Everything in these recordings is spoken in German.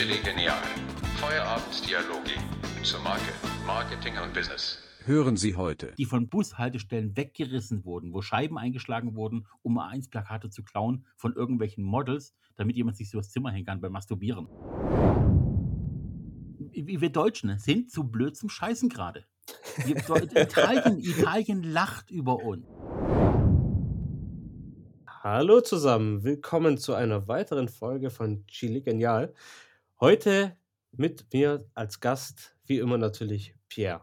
Chili Genial. Feierabenddialoge zur Marke, Marketing und Business. Hören Sie heute. die von Bushaltestellen weggerissen wurden, wo Scheiben eingeschlagen wurden, um A1-Plakate zu klauen von irgendwelchen Models, damit jemand sich so das Zimmer hängen kann beim Masturbieren. Wir Deutschen sind zu blöd zum Scheißen gerade. Italien, Italien lacht über uns. Hallo zusammen, willkommen zu einer weiteren Folge von Chili Genial. Heute mit mir als Gast, wie immer natürlich Pierre.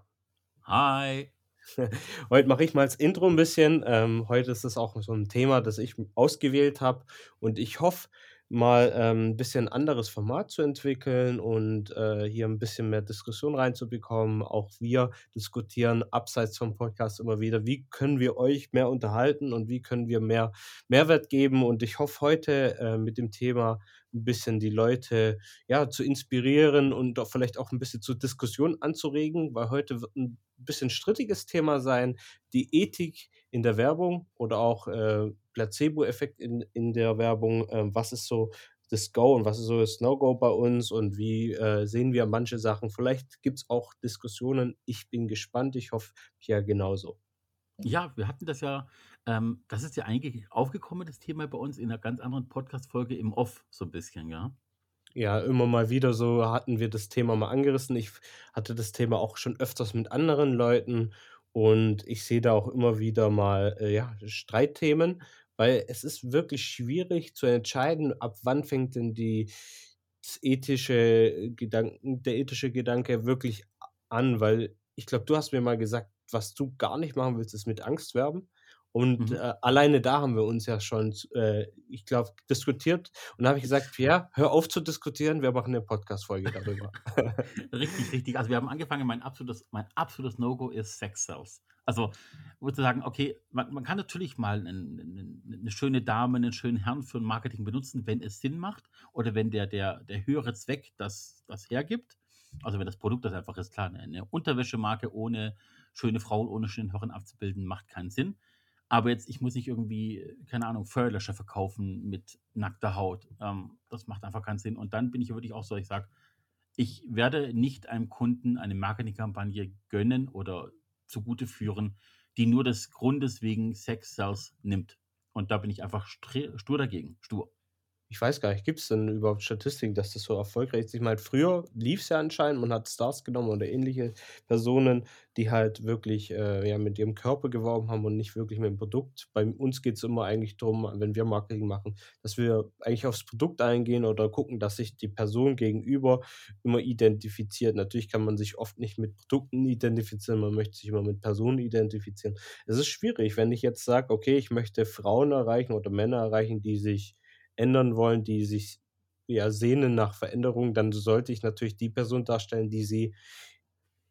Hi. Heute mache ich mal das Intro ein bisschen. Ähm, heute ist es auch so ein Thema, das ich ausgewählt habe und ich hoffe mal ähm, ein bisschen anderes Format zu entwickeln und äh, hier ein bisschen mehr Diskussion reinzubekommen. Auch wir diskutieren abseits vom Podcast immer wieder, wie können wir euch mehr unterhalten und wie können wir mehr Mehrwert geben. Und ich hoffe heute äh, mit dem Thema ein bisschen die Leute ja, zu inspirieren und auch vielleicht auch ein bisschen zur Diskussion anzuregen, weil heute wird ein bisschen strittiges Thema sein, die Ethik in der Werbung oder auch äh, Placebo-Effekt in, in der Werbung. Ähm, was ist so das Go und was ist so das No-Go bei uns und wie äh, sehen wir manche Sachen? Vielleicht gibt es auch Diskussionen. Ich bin gespannt. Ich hoffe, Pierre genauso. Ja, wir hatten das ja, ähm, das ist ja eigentlich aufgekommen, das Thema bei uns in einer ganz anderen Podcast-Folge im Off, so ein bisschen, ja. Ja, immer mal wieder so hatten wir das Thema mal angerissen. Ich hatte das Thema auch schon öfters mit anderen Leuten und ich sehe da auch immer wieder mal äh, ja, Streitthemen, weil es ist wirklich schwierig zu entscheiden, ab wann fängt denn die ethische Gedanken, der ethische Gedanke wirklich an, weil ich glaube, du hast mir mal gesagt, was du gar nicht machen willst, ist mit Angst werben. Und Mhm. äh, alleine da haben wir uns ja schon, äh, ich glaube, diskutiert. Und da habe ich gesagt, Pierre, hör auf zu diskutieren, wir machen eine Podcast-Folge darüber. Richtig, richtig. Also wir haben angefangen, mein absolutes, mein absolutes No-Go ist Sex Sales. Also wo zu sagen, okay, man, man kann natürlich mal einen, einen, eine schöne Dame, einen schönen Herrn für ein Marketing benutzen, wenn es Sinn macht oder wenn der, der, der höhere Zweck das, das hergibt. Also wenn das Produkt das einfach ist, klar, eine, eine Unterwäschemarke ohne schöne Frauen, ohne schönen Herren abzubilden, macht keinen Sinn. Aber jetzt, ich muss nicht irgendwie, keine Ahnung, Feuerlöscher verkaufen mit nackter Haut. Ähm, das macht einfach keinen Sinn. Und dann bin ich wirklich auch so, ich sage, ich werde nicht einem Kunden eine Marketingkampagne gönnen oder zugute führen, die nur des Grundes wegen Sex Sales nimmt. Und da bin ich einfach stur dagegen. Stur. Ich weiß gar nicht, gibt es denn überhaupt Statistiken, dass das so erfolgreich ist? Ich meine, früher lief es ja anscheinend, man hat Stars genommen oder ähnliche Personen, die halt wirklich äh, ja, mit ihrem Körper geworben haben und nicht wirklich mit dem Produkt. Bei uns geht es immer eigentlich darum, wenn wir Marketing machen, dass wir eigentlich aufs Produkt eingehen oder gucken, dass sich die Person gegenüber immer identifiziert. Natürlich kann man sich oft nicht mit Produkten identifizieren, man möchte sich immer mit Personen identifizieren. Es ist schwierig, wenn ich jetzt sage, okay, ich möchte Frauen erreichen oder Männer erreichen, die sich ändern wollen, die sich ja sehnen nach Veränderung, dann sollte ich natürlich die Person darstellen, die sie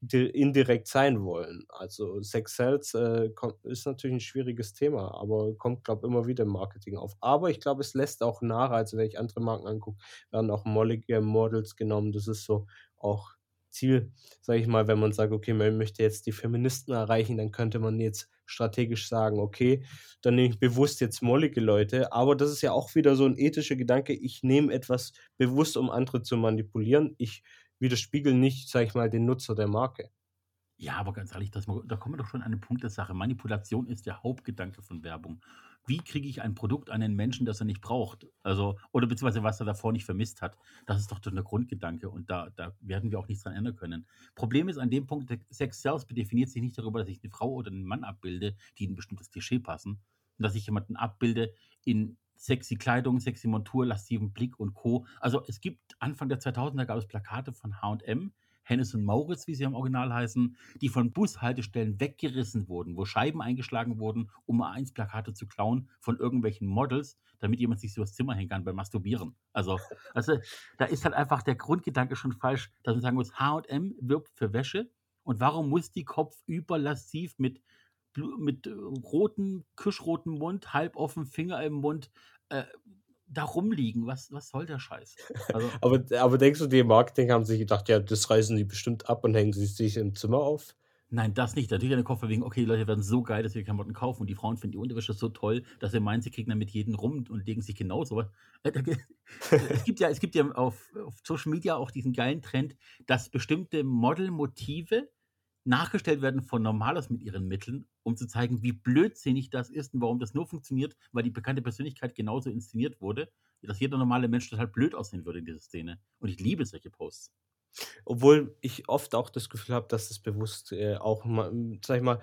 di- indirekt sein wollen. Also Sex Sales äh, ist natürlich ein schwieriges Thema, aber kommt, glaube ich, immer wieder im Marketing auf. Aber ich glaube, es lässt auch nach, also wenn ich andere Marken angucke, werden auch mollige Models genommen. Das ist so auch Ziel, sage ich mal, wenn man sagt, okay, man möchte jetzt die Feministen erreichen, dann könnte man jetzt strategisch sagen, okay, dann nehme ich bewusst jetzt mollige Leute, aber das ist ja auch wieder so ein ethischer Gedanke, ich nehme etwas bewusst, um andere zu manipulieren. Ich widerspiegel nicht, sag ich mal, den Nutzer der Marke. Ja, aber ganz ehrlich, das, da kommen wir doch schon an eine Punkt der Sache. Manipulation ist der Hauptgedanke von Werbung. Wie kriege ich ein Produkt an einen Menschen, das er nicht braucht? Also, oder beziehungsweise was er davor nicht vermisst hat. Das ist doch der Grundgedanke und da, da werden wir auch nichts dran ändern können. Problem ist an dem Punkt, Sex Sales definiert sich nicht darüber, dass ich eine Frau oder einen Mann abbilde, die in ein bestimmtes Klischee passen. Und dass ich jemanden abbilde in sexy Kleidung, sexy Montur, lasziven Blick und Co. Also es gibt Anfang der 2000er gab es Plakate von H&M, Hennes und Mauritz, wie sie im Original heißen, die von Bushaltestellen weggerissen wurden, wo Scheiben eingeschlagen wurden, um A1-Plakate zu klauen von irgendwelchen Models, damit jemand sich so das Zimmer hängen kann beim Masturbieren. Also, also da ist halt einfach der Grundgedanke schon falsch, dass man sagen muss, H&M wirbt für Wäsche und warum muss die Kopf überlassiv mit mit äh, rotem, kirschrotem Mund, halb offen, Finger im Mund, äh, da rumliegen. Was, was soll der Scheiß? Also, Aber, aber denkst du, die im Marketing haben sich gedacht, ja, das reißen die bestimmt ab und hängen sie sich im Zimmer auf? Nein, das nicht. Natürlich an den Kopf wegen, okay, die Leute werden so geil, dass sie die Klamotten kaufen und die Frauen finden die Unterwäsche so toll, dass sie meinen, sie kriegen damit jeden rum und legen sich genauso es gibt ja es gibt ja auf auf Social Media auch diesen geilen Trend, dass bestimmte Modelmotive nachgestellt werden von Normalos mit ihren Mitteln, um zu zeigen, wie blödsinnig das ist und warum das nur funktioniert, weil die bekannte Persönlichkeit genauso inszeniert wurde, dass jeder normale Mensch total blöd aussehen würde in dieser Szene. Und ich liebe solche Posts. Obwohl ich oft auch das Gefühl habe, dass es bewusst, äh, auch mal sage ich mal,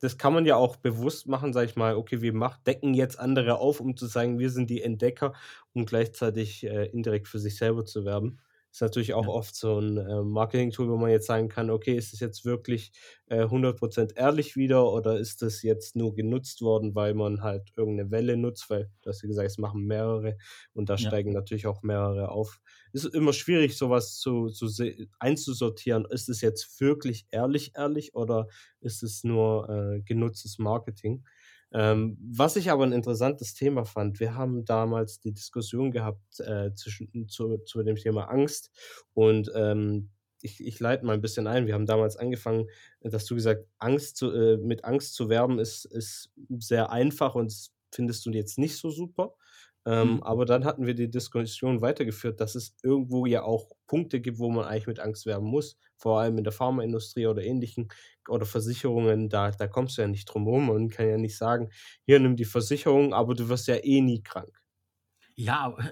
das kann man ja auch bewusst machen, sage ich mal: „Okay, wir mach decken jetzt andere auf, um zu sagen, wir sind die Entdecker“, um gleichzeitig, äh, indirekt für sich selber zu werben. Ist natürlich auch Ja. oft so 'n, äh, Marketing-Tool, wo man jetzt sagen kann: „Okay, ist das jetzt wirklich, äh, 100% ehrlich wieder oder ist das jetzt nur genutzt worden, weil man halt irgend 'ne Welle nutzt?“ Weil du hast ja gesagt, es machen mehrere und da Ja. steigen natürlich auch mehrere auf. Ist immer schwierig, so was zu zu einzusortieren. Ist es jetzt wirklich ehrlich ehrlich oder ist es nur, äh, genutztes Marketing? Ähm, was ich aber 'n interessantes Thema fand, wir haben damals die Diskussion gehabt, äh, zwischen zu zu dem Thema Angst und, ähm, ich ich leite mal 'n bisschen ein. Wir haben damals angefangen, da hast du gesagt, Angst zu äh, mit Angst zu werben ist ist sehr einfach und findest du jetzt nicht so super. Ähm, Mhm. aber dann hatten wir die Diskussion weitergeführt, dass es irgendwo ja auch Punkte gibt, wo man eigentlich mit Angst werben muss, vor allem in der Pharmaindustrie oder Ähnlichen oder Versicherungen, da da kommst du ja nicht drum rum und kann ja nicht sagen: „Hier, nimm die Versicherung, aber du wirst ja eh nie krank.“ Ja, aber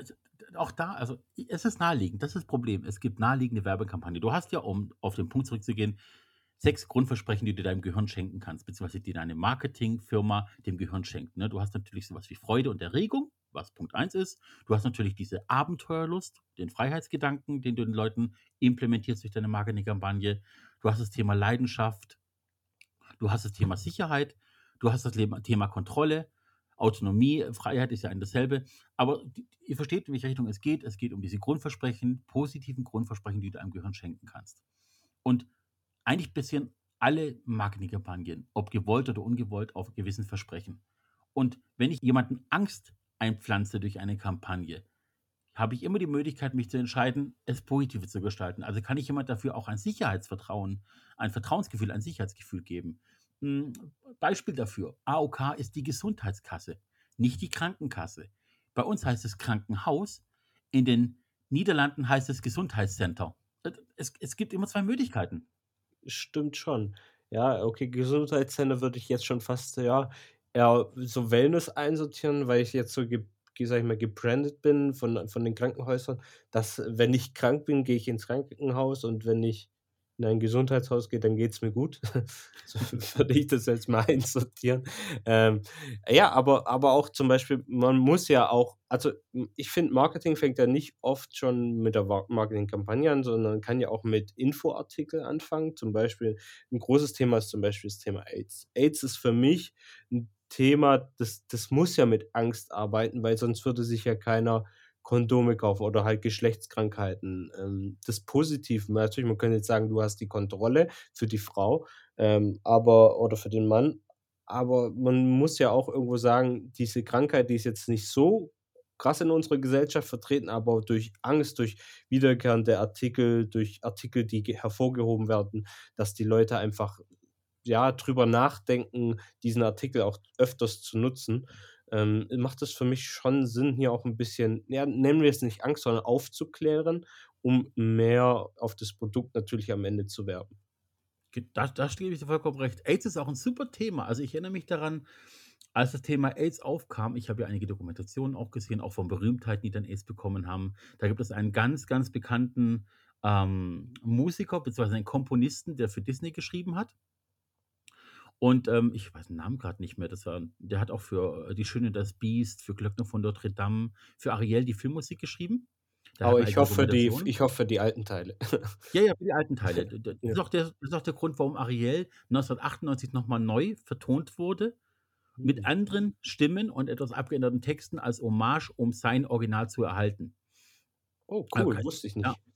auch da, also es ist naheliegend, das ist das Problem. Es gibt naheliegende Werbekampagnen. Du hast ja, um auf den Punkt zurückzugehen, 6 Grundversprechen, die du deinem Gehirn schenken kannst, beziehungsweise die deine Marketingfirma dem Gehirn schenkt, ne? Du hast natürlich so was wie Freude und Erregung, was Punkt 1 ist. Du hast natürlich diese Abenteuerlust, den Freiheitsgedanken, den du den Leuten implementierst durch deine Marketingkampagne. Du hast das Thema Leidenschaft. Du hast das Thema Sicherheit. Du hast das Thema Kontrolle. Autonomie, Freiheit ist ja ein dasselbe. Aber ihr versteht, in welche Richtung es geht. Es geht um diese Grundversprechen, positiven Grundversprechen, die du deinem Gehirn schenken kannst. Und eigentlich basieren alle Marketingkampagnen, ob gewollt oder ungewollt, auf gewissen Versprechen. Und wenn ich jemanden Angst einpflanze durch eine Kampagne, habe ich immer die Möglichkeit, mich zu entscheiden, es positiv zu gestalten. Also kann ich jemand dafür auch ein Sicherheitsvertrauen, ein Vertrauensgefühl, ein Sicherheitsgefühl geben. Hm, Beispiel dafür: AOK ist die Gesundheitskasse, nicht die Krankenkasse. Bei uns heißt es Krankenhaus, in den Niederlanden heißt es Gesundheitscenter. Äh, es es gibt immer 2 Möglichkeiten. Stimmt schon. Ja, okay, Gesundheitszentrum würde ich jetzt schon fast, ja, eher so Wellness einsortieren, weil ich jetzt so sage ich mal, gebrandet bin von von den Krankenhäusern, dass, wenn ich krank bin, gehe ich ins Krankenhaus und wenn ich in ein Gesundheitshaus gehe, dann geht's mir gut. So würde ich das jetzt mal einsortieren. Ähm, ja, aber aber auch zum Beispiel, man muss ja auch also, ich finde, Marketing fängt ja nicht oft schon mit der Marketingkampagne an, sondern kann ja auch mit Infoartikel anfangen. Zum Beispiel 'n großes Thema ist zum Beispiel das Thema AIDS. AIDS ist für mich 'n Thema, das das muss ja mit Angst arbeiten, weil sonst würde sich ja keiner Kondome kaufen oder halt Geschlechtskrankheiten. Ähm, das Positive natürlich, man könnte jetzt sagen, du hast die Kontrolle für die Frau, ähm, aber oder für den Mann, aber man muss ja auch irgendwo sagen, diese Krankheit, die ist jetzt nicht so krass in unserer Gesellschaft vertreten, aber durch Angst, durch wiederkehrende Artikel, durch Artikel, die ge hervorgehoben werden, dass die Leute einfach, ja, drüber nachdenken, diesen Artikel auch öfters zu nutzen, ähm, macht es für mich schon Sinn, hier auch 'n bisschen, ja, nennen wir es nicht Angst, sondern aufzuklären, um mehr auf das Produkt natürlich am Ende zu werben. Da da gebe ich dir vollkommen recht. AIDS ist auch 'n super Thema. Also, ich erinnere mich daran, als das Thema AIDS aufkam ich habe ja einige Dokumentationen auch gesehen, auch von Berühmtheiten, die dann AIDS bekommen haben. Da gibt es einen ganz, ganz bekannten, ähm, Musiker beziehungsweise einen Komponisten, der für Disney geschrieben hat. Und, ähm, ich weiß den Namen grad nicht mehr. Das war der hat auch für, äh, Die Schöne das Biest, für Glöckner von Notre Dame, für Ariel die Filmmusik geschrieben. Hat Aber ich eigene hoffe, die ich hoffe, die alten Teile. Ja, ja, für die alten Teile. Das Ja. ist auch der das ist auch der Grund, warum Ariel 1998 noch mal neu vertont wurde mit Mhm. anderen Stimmen und etwas abgeänderten Texten als Hommage, um sein Original zu erhalten. Oh, Äh, cool, wusste ich nicht. Ja,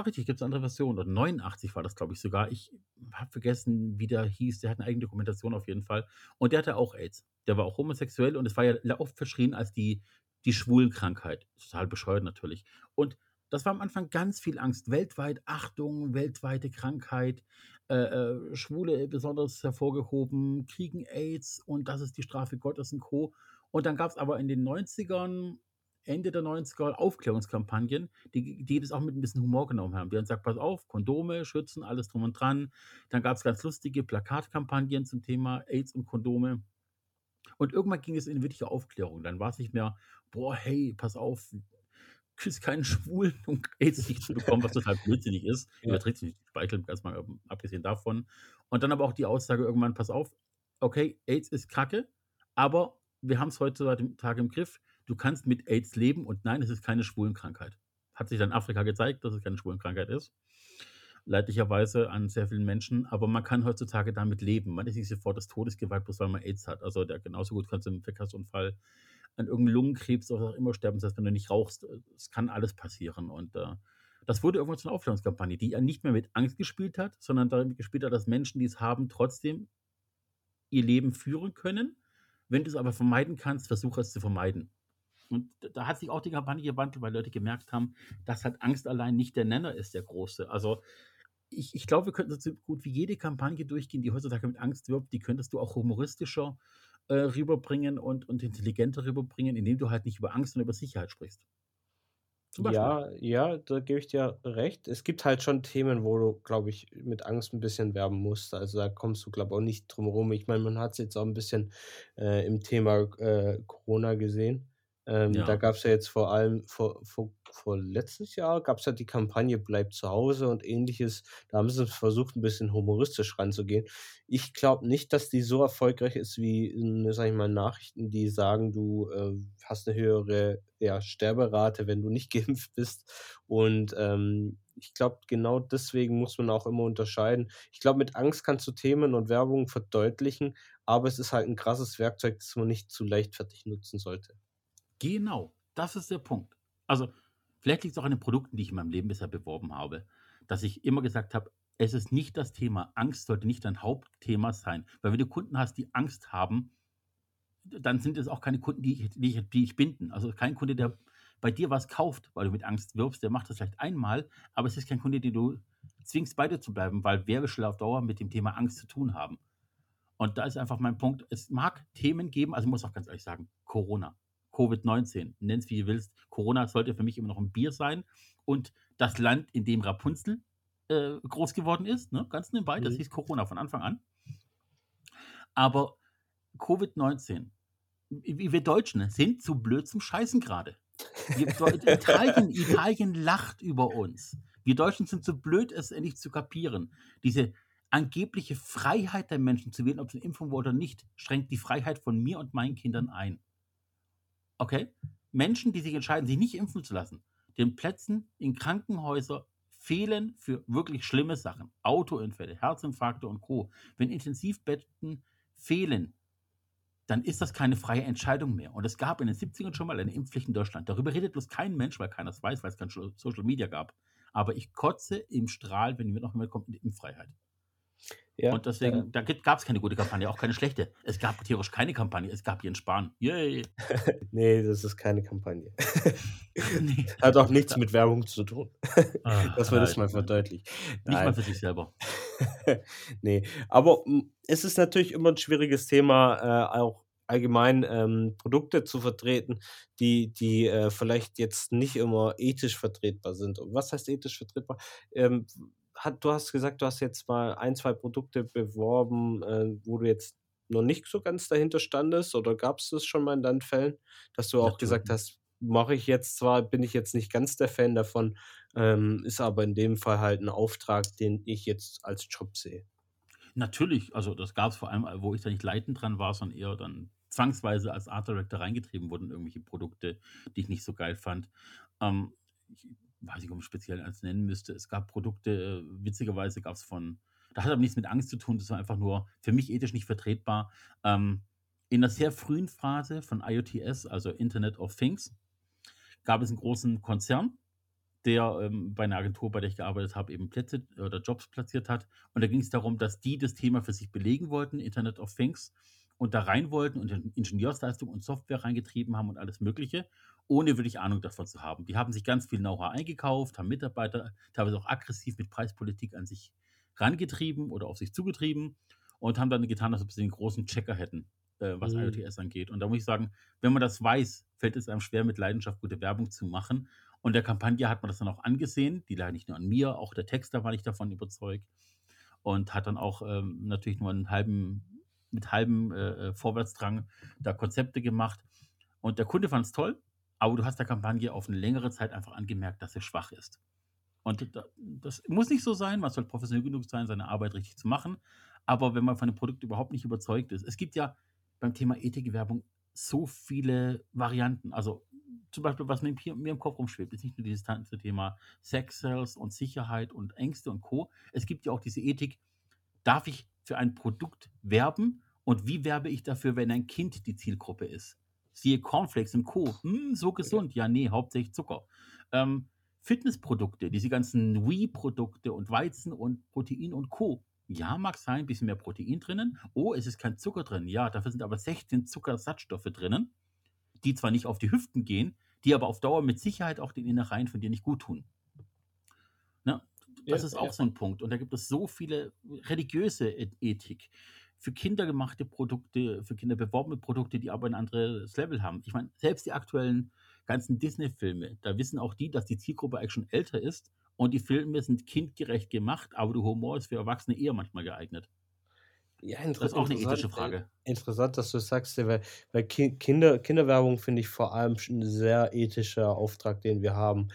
richtig, gibt's andere Versionen. Und 89 war das, glaube ich, sogar. Ich habe vergessen, wie der hieß. Der hat 'ne eigene Dokumentation auf jeden Fall. Und der hatte auch AIDS. Der war auch homosexuell und es war ja oft verschrien als die die Schwulenkrankheit. Total bescheuert natürlich. Und Das war am Anfang ganz viel Angst. Weltweit Achtung, weltweite Krankheit, äh, äh, Schwule besonders hervorgehoben, Kriegen AIDS und das ist die Strafe Gottes und Co. Und dann gab es aber in den 90ern, Ende der 90er Aufklärungskampagnen, die, die das auch mit ein bisschen Humor genommen haben. Die haben gesagt, pass auf, Kondome, Schützen, alles drum und dran. Dann gab es ganz lustige Plakatkampagnen zum Thema AIDS und Kondome. Und irgendwann ging es in wirkliche Aufklärung. Dann war es nicht mehr, boah, hey, pass auf, küss keinen Schwulen, um AIDS nicht zu bekommen, was total blödsinnig ist. Ja. Überträgt sich nicht Speichel, ganz mal ähm, abgesehen davon. Und dann aber auch die Aussage irgendwann, pass auf, okay, AIDS ist kacke, aber wir haben es heutzutage im Griff. Du kannst mit AIDS leben und nein, es ist keine Schwulenkrankheit. Hat sich dann Afrika gezeigt, dass es keine Schwulenkrankheit ist. Leidlicherweise an sehr vielen Menschen, aber man kann heutzutage damit leben. Man ist nicht sofort das Todesgewalt, bloß weil man AIDS hat. Also der genauso gut kannst du im Verkehrsunfall an irgendeinem Lungenkrebs oder was auch immer sterben, heißt, wenn du nicht rauchst, es kann alles passieren. Und äh, das wurde irgendwann zu einer Aufklärungskampagne, die ja nicht mehr mit Angst gespielt hat, sondern damit gespielt hat, dass Menschen, die es haben, trotzdem ihr Leben führen können. Wenn du es aber vermeiden kannst, versuche es zu vermeiden. Und da- hat sich auch die Kampagne gewandelt, weil Leute gemerkt haben, dass halt Angst allein nicht der Nenner ist, der große. Also ich, ich glaube, wir könnten so gut wie jede Kampagne durchgehen, die heutzutage mit Angst wirbt, die könntest du auch humoristischer äh, rüberbringen und, und intelligenter rüberbringen, indem du halt nicht über Angst, sondern über Sicherheit sprichst. Ja, ja, da gebe ich dir recht. Es gibt halt schon Themen, wo du, glaube ich, mit Angst ein bisschen werben musst. Also da kommst du, glaube ich, auch nicht drum rum. Ich meine, man hat es jetzt auch ein bisschen äh, im Thema äh, Corona gesehen. Ähm, Da Ja. gab es ja jetzt vor allem vor, vor, vor letztes Jahr gab es ja die Kampagne Bleib zu Hause und ähnliches. Da haben sie versucht, ein bisschen humoristisch ranzugehen. Ich glaube nicht, dass die so erfolgreich ist wie, sag ich mal, Nachrichten, die sagen, du äh, hast eine höhere ja, Sterberate, wenn du nicht geimpft bist. Und ähm, ich glaube, genau deswegen muss man auch immer unterscheiden. Ich glaube, mit Angst kannst du Themen und Werbung verdeutlichen, aber es ist halt ein krasses Werkzeug, das man nicht zu leichtfertig nutzen sollte. Genau, das ist der Punkt. Also, vielleicht liegt es auch an den Produkten, die ich in meinem Leben bisher beworben habe, dass ich immer gesagt habe, es ist nicht das Thema. Angst sollte nicht dein Hauptthema sein. Weil wenn du Kunden hast, die Angst haben, dann sind es auch keine Kunden, die ich, die ich, die ich binden. Also kein Kunde, der bei dir was kauft, weil du mit Angst wirbst, der macht das vielleicht einmal, aber es ist kein Kunde, den du zwingst, bei dir zu bleiben, weil wer will auf Dauer mit dem Thema Angst zu tun haben? Und da ist einfach mein Punkt, es mag Themen geben, also ich muss auch ganz ehrlich sagen, Corona, Covid-19, nenn es wie du willst, Corona sollte für mich immer noch ein Bier sein und das Land, in dem Rapunzel äh, groß geworden ist, ne, ganz nebenbei, das Mhm. hieß Corona von Anfang an. Aber Covid-19, wie wir Deutschen sind zu blöd zum Scheißen gerade. Italien, Italien lacht über uns. Wir Deutschen sind zu blöd, es endlich zu kapieren. Diese angebliche Freiheit der Menschen zu wählen, ob sie eine Impfung wollen oder nicht, schränkt die Freiheit von mir und meinen Kindern ein. Okay? Menschen, die sich entscheiden, sich nicht impfen zu lassen, den Plätzen in Krankenhäusern fehlen für wirklich schlimme Sachen. Autounfälle, Herzinfarkte und Co. Wenn Intensivbetten fehlen, dann ist das keine freie Entscheidung mehr. Und es gab in den 70ern schon mal eine Impfpflicht in Deutschland. Darüber redet bloß kein Mensch, weil keiner es weiß, weil es kein Social Media gab. Aber ich kotze im Strahl, wenn mir noch jemand kommt mit Impffreiheit. Ja, Und deswegen, äh, da gab es keine gute Kampagne, auch keine schlechte. Es gab theoretisch keine Kampagne, es gab Jens Spahn. Yay! nee, das ist keine Kampagne. Nee. Hat auch nichts mit Werbung zu tun, Ah, dass man das mal verdeutlicht. Nicht mal Nein. für sich selber. nee, aber mm, es ist natürlich immer ein schwieriges Thema, äh, auch allgemein ähm, Produkte zu vertreten, die, die äh, vielleicht jetzt nicht immer ethisch vertretbar sind. Und was heißt ethisch vertretbar? Ähm, hat, du hast gesagt, du hast jetzt mal ein, zwei Produkte beworben, äh, wo du jetzt noch nicht so ganz dahinter standest, oder gab es das schon mal in deinen Fällen, dass du auch gesagt Natürlich. hast, mache ich jetzt zwar, bin ich jetzt nicht ganz der Fan davon, ähm, ist aber in dem Fall halt ein Auftrag, den ich jetzt als Job sehe. Natürlich, also das gab es vor allem, wo ich da nicht leitend dran war, sondern eher dann zwangsweise als Art Director reingetrieben wurden, irgendwelche Produkte, die ich nicht so geil fand. Ähm, ich weiß nicht, ob ich speziell eins nennen müsste. Es gab Produkte, äh, witzigerweise gab es von, da hat aber nichts mit Angst zu tun, das war einfach nur für mich ethisch nicht vertretbar. Ähm, in einer sehr frühen Phase von IoTS, also Internet of Things, gab es einen großen Konzern, der ähm, bei einer Agentur, bei der ich gearbeitet habe, eben Plätze oder Jobs platziert hat. Und da ging es darum, dass die das Thema für sich belegen wollten, Internet of Things, und da rein wollten und in Ingenieursleistung und Software reingetrieben haben und alles Mögliche. Ohne wirklich Ahnung davon zu haben. Die haben sich ganz viel Know-how eingekauft, haben Mitarbeiter teilweise auch aggressiv mit Preispolitik an sich rangetrieben oder auf sich zugetrieben und haben dann getan, als ob sie den großen Checker hätten, äh, was Mhm. IoTS angeht. Und da muss ich sagen, wenn man das weiß, fällt es einem schwer, mit Leidenschaft gute Werbung zu machen. Und der Kampagne hat man das dann auch angesehen. Die lag nicht nur an mir, auch der Texter war nicht davon überzeugt. Und hat dann auch ähm, natürlich nur einen halben, mit halbem äh, äh, Vorwärtsdrang da Konzepte gemacht. Und der Kunde fand es toll, aber du hast der Kampagne auf eine längere Zeit einfach angemerkt, dass sie schwach ist. Und da- das muss nicht so sein, man soll professionell genug sein, seine Arbeit richtig zu machen. Aber wenn man von dem Produkt überhaupt nicht überzeugt ist, es gibt ja beim Thema Ethikwerbung so viele Varianten. Also zum Beispiel, was mir, mir im Kopf rumschwebt, ist nicht nur dieses ganze Thema Sex Sales und Sicherheit und Ängste und Co. Es gibt ja auch diese Ethik, darf ich für ein Produkt werben und wie werbe ich dafür, wenn ein Kind die Zielgruppe ist? Siehe Cornflakes und Co. Hm, so gesund. Ja, nee, hauptsächlich Zucker. Ähm, Fitnessprodukte, diese ganzen Wii-Produkte und Weizen und Protein und Co. Ja, mag sein, ein bisschen mehr Protein drinnen. Oh, es ist kein Zucker drin. Ja, dafür sind aber 16 Zuckersatzstoffe drinnen, die zwar nicht auf die Hüften gehen, die aber auf Dauer mit Sicherheit auch den Innereien von dir nicht gut tun. Ne? Das Ja, ist auch ja. so ein Punkt. Und da gibt es so viele religiöse Ethik. Für Kinder gemachte Produkte, für Kinder beworbene Produkte, die aber ein anderes Level haben. Ich meine, selbst die aktuellen ganzen Disney-Filme, da wissen auch die, dass die Zielgruppe eigentlich schon älter ist und die Filme sind kindgerecht gemacht, aber der Humor ist für Erwachsene eher manchmal geeignet. Ja, Das ist auch eine ethische äh, Frage. interessant, dass du das sagst, weil, weil Ki Kinder, Kinderwerbung finde ich vor allem schon ein sehr ethischer Auftrag, den wir haben.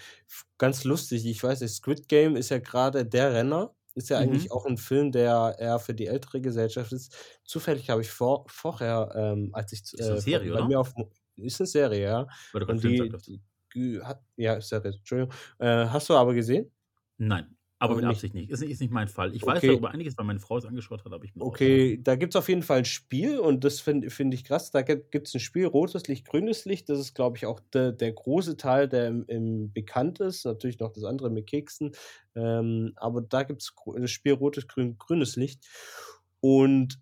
Ganz lustig, ich weiß nicht, Squid Game ist ja gerade der Renner. Ist ja eigentlich Mhm. auch ein Film, der eher für die ältere Gesellschaft ist. Zufällig habe ich vor, vorher, ähm, als ich Ist eine äh, Serie, bei oder? mir auf ist eine Serie, ja. Weil du Und Film die, die die hat, ja, Serie, Entschuldigung. Äh, hast du aber gesehen? Nein, aber mit. Absicht nicht. Ist, nicht- ist nicht mein Fall. Ich weiß Okay. darüber einiges, weil meine Frau es angeschaut hat, aber ich bin. Okay, da gibt es auf jeden Fall ein Spiel und das finde find ich krass. Da gibt es ein Spiel, rotes Licht, grünes Licht. Das ist, glaube ich, auch der, der große Teil, der im, im bekannt ist. Natürlich noch das andere mit Keksen. Ähm, aber da gibt es das Spiel rotes, grün, grünes Licht. Und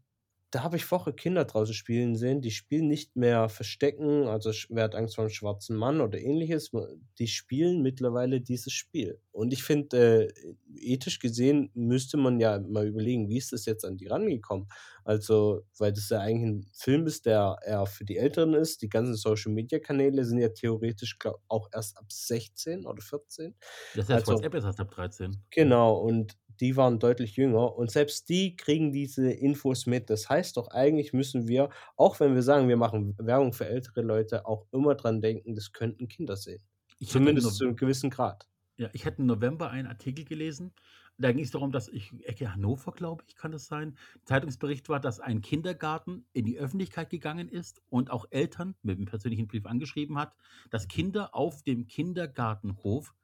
da habe ich vorher Kinder draußen spielen sehen, die spielen nicht mehr Verstecken, also wer hat Angst vor einem schwarzen Mann oder ähnliches. Die spielen mittlerweile dieses Spiel. Und ich finde, äh, ethisch gesehen müsste man ja mal überlegen, wie ist das jetzt an die rangekommen? Also, weil das ja eigentlich ein Film ist, der eher für die Älteren ist. Die ganzen Social Media Kanäle sind ja theoretisch glaub, auch erst ab 16 oder 14. Das heißt, Also, WhatsApp ist erst ab 13. Genau, und die waren deutlich jünger und selbst die kriegen diese Infos mit. Das heißt doch, eigentlich müssen wir, auch wenn wir sagen, wir machen Werbung für ältere Leute, auch immer dran denken, das könnten Kinder sehen. Ich Zumindest zu einem gewissen Grad. ja, ich hatte im November einen Artikel gelesen. Da ging es darum, dass ich, Ecke Hannover, glaube ich, kann das sein, Zeitungsbericht war, dass ein Kindergarten in die Öffentlichkeit gegangen ist und auch Eltern mit einem persönlichen Brief angeschrieben hat, dass Kinder auf dem Kindergartenhof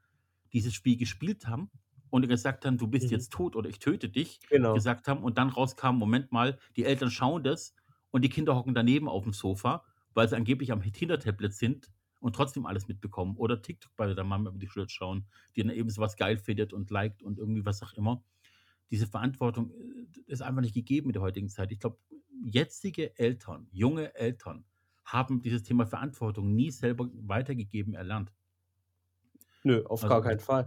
dieses Spiel gespielt haben und gesagt haben, du bist Mhm. jetzt tot oder ich töte dich, Genau. gesagt haben und dann rauskam, Moment mal, die Eltern schauen das und die Kinder hocken daneben auf dem Sofa, weil sie angeblich am Kindertablet sind und trotzdem alles mitbekommen. Oder TikTok bei der Mama über die Schulter schauen, die dann eben sowas geil findet und liked und irgendwie was auch immer. Diese Verantwortung äh, ist einfach nicht gegeben in der heutigen Zeit. Ich glaube, jetzige Eltern, junge Eltern, haben dieses Thema Verantwortung nie selber weitergegeben erlernt. Nö, auf Also gar keinen Fall.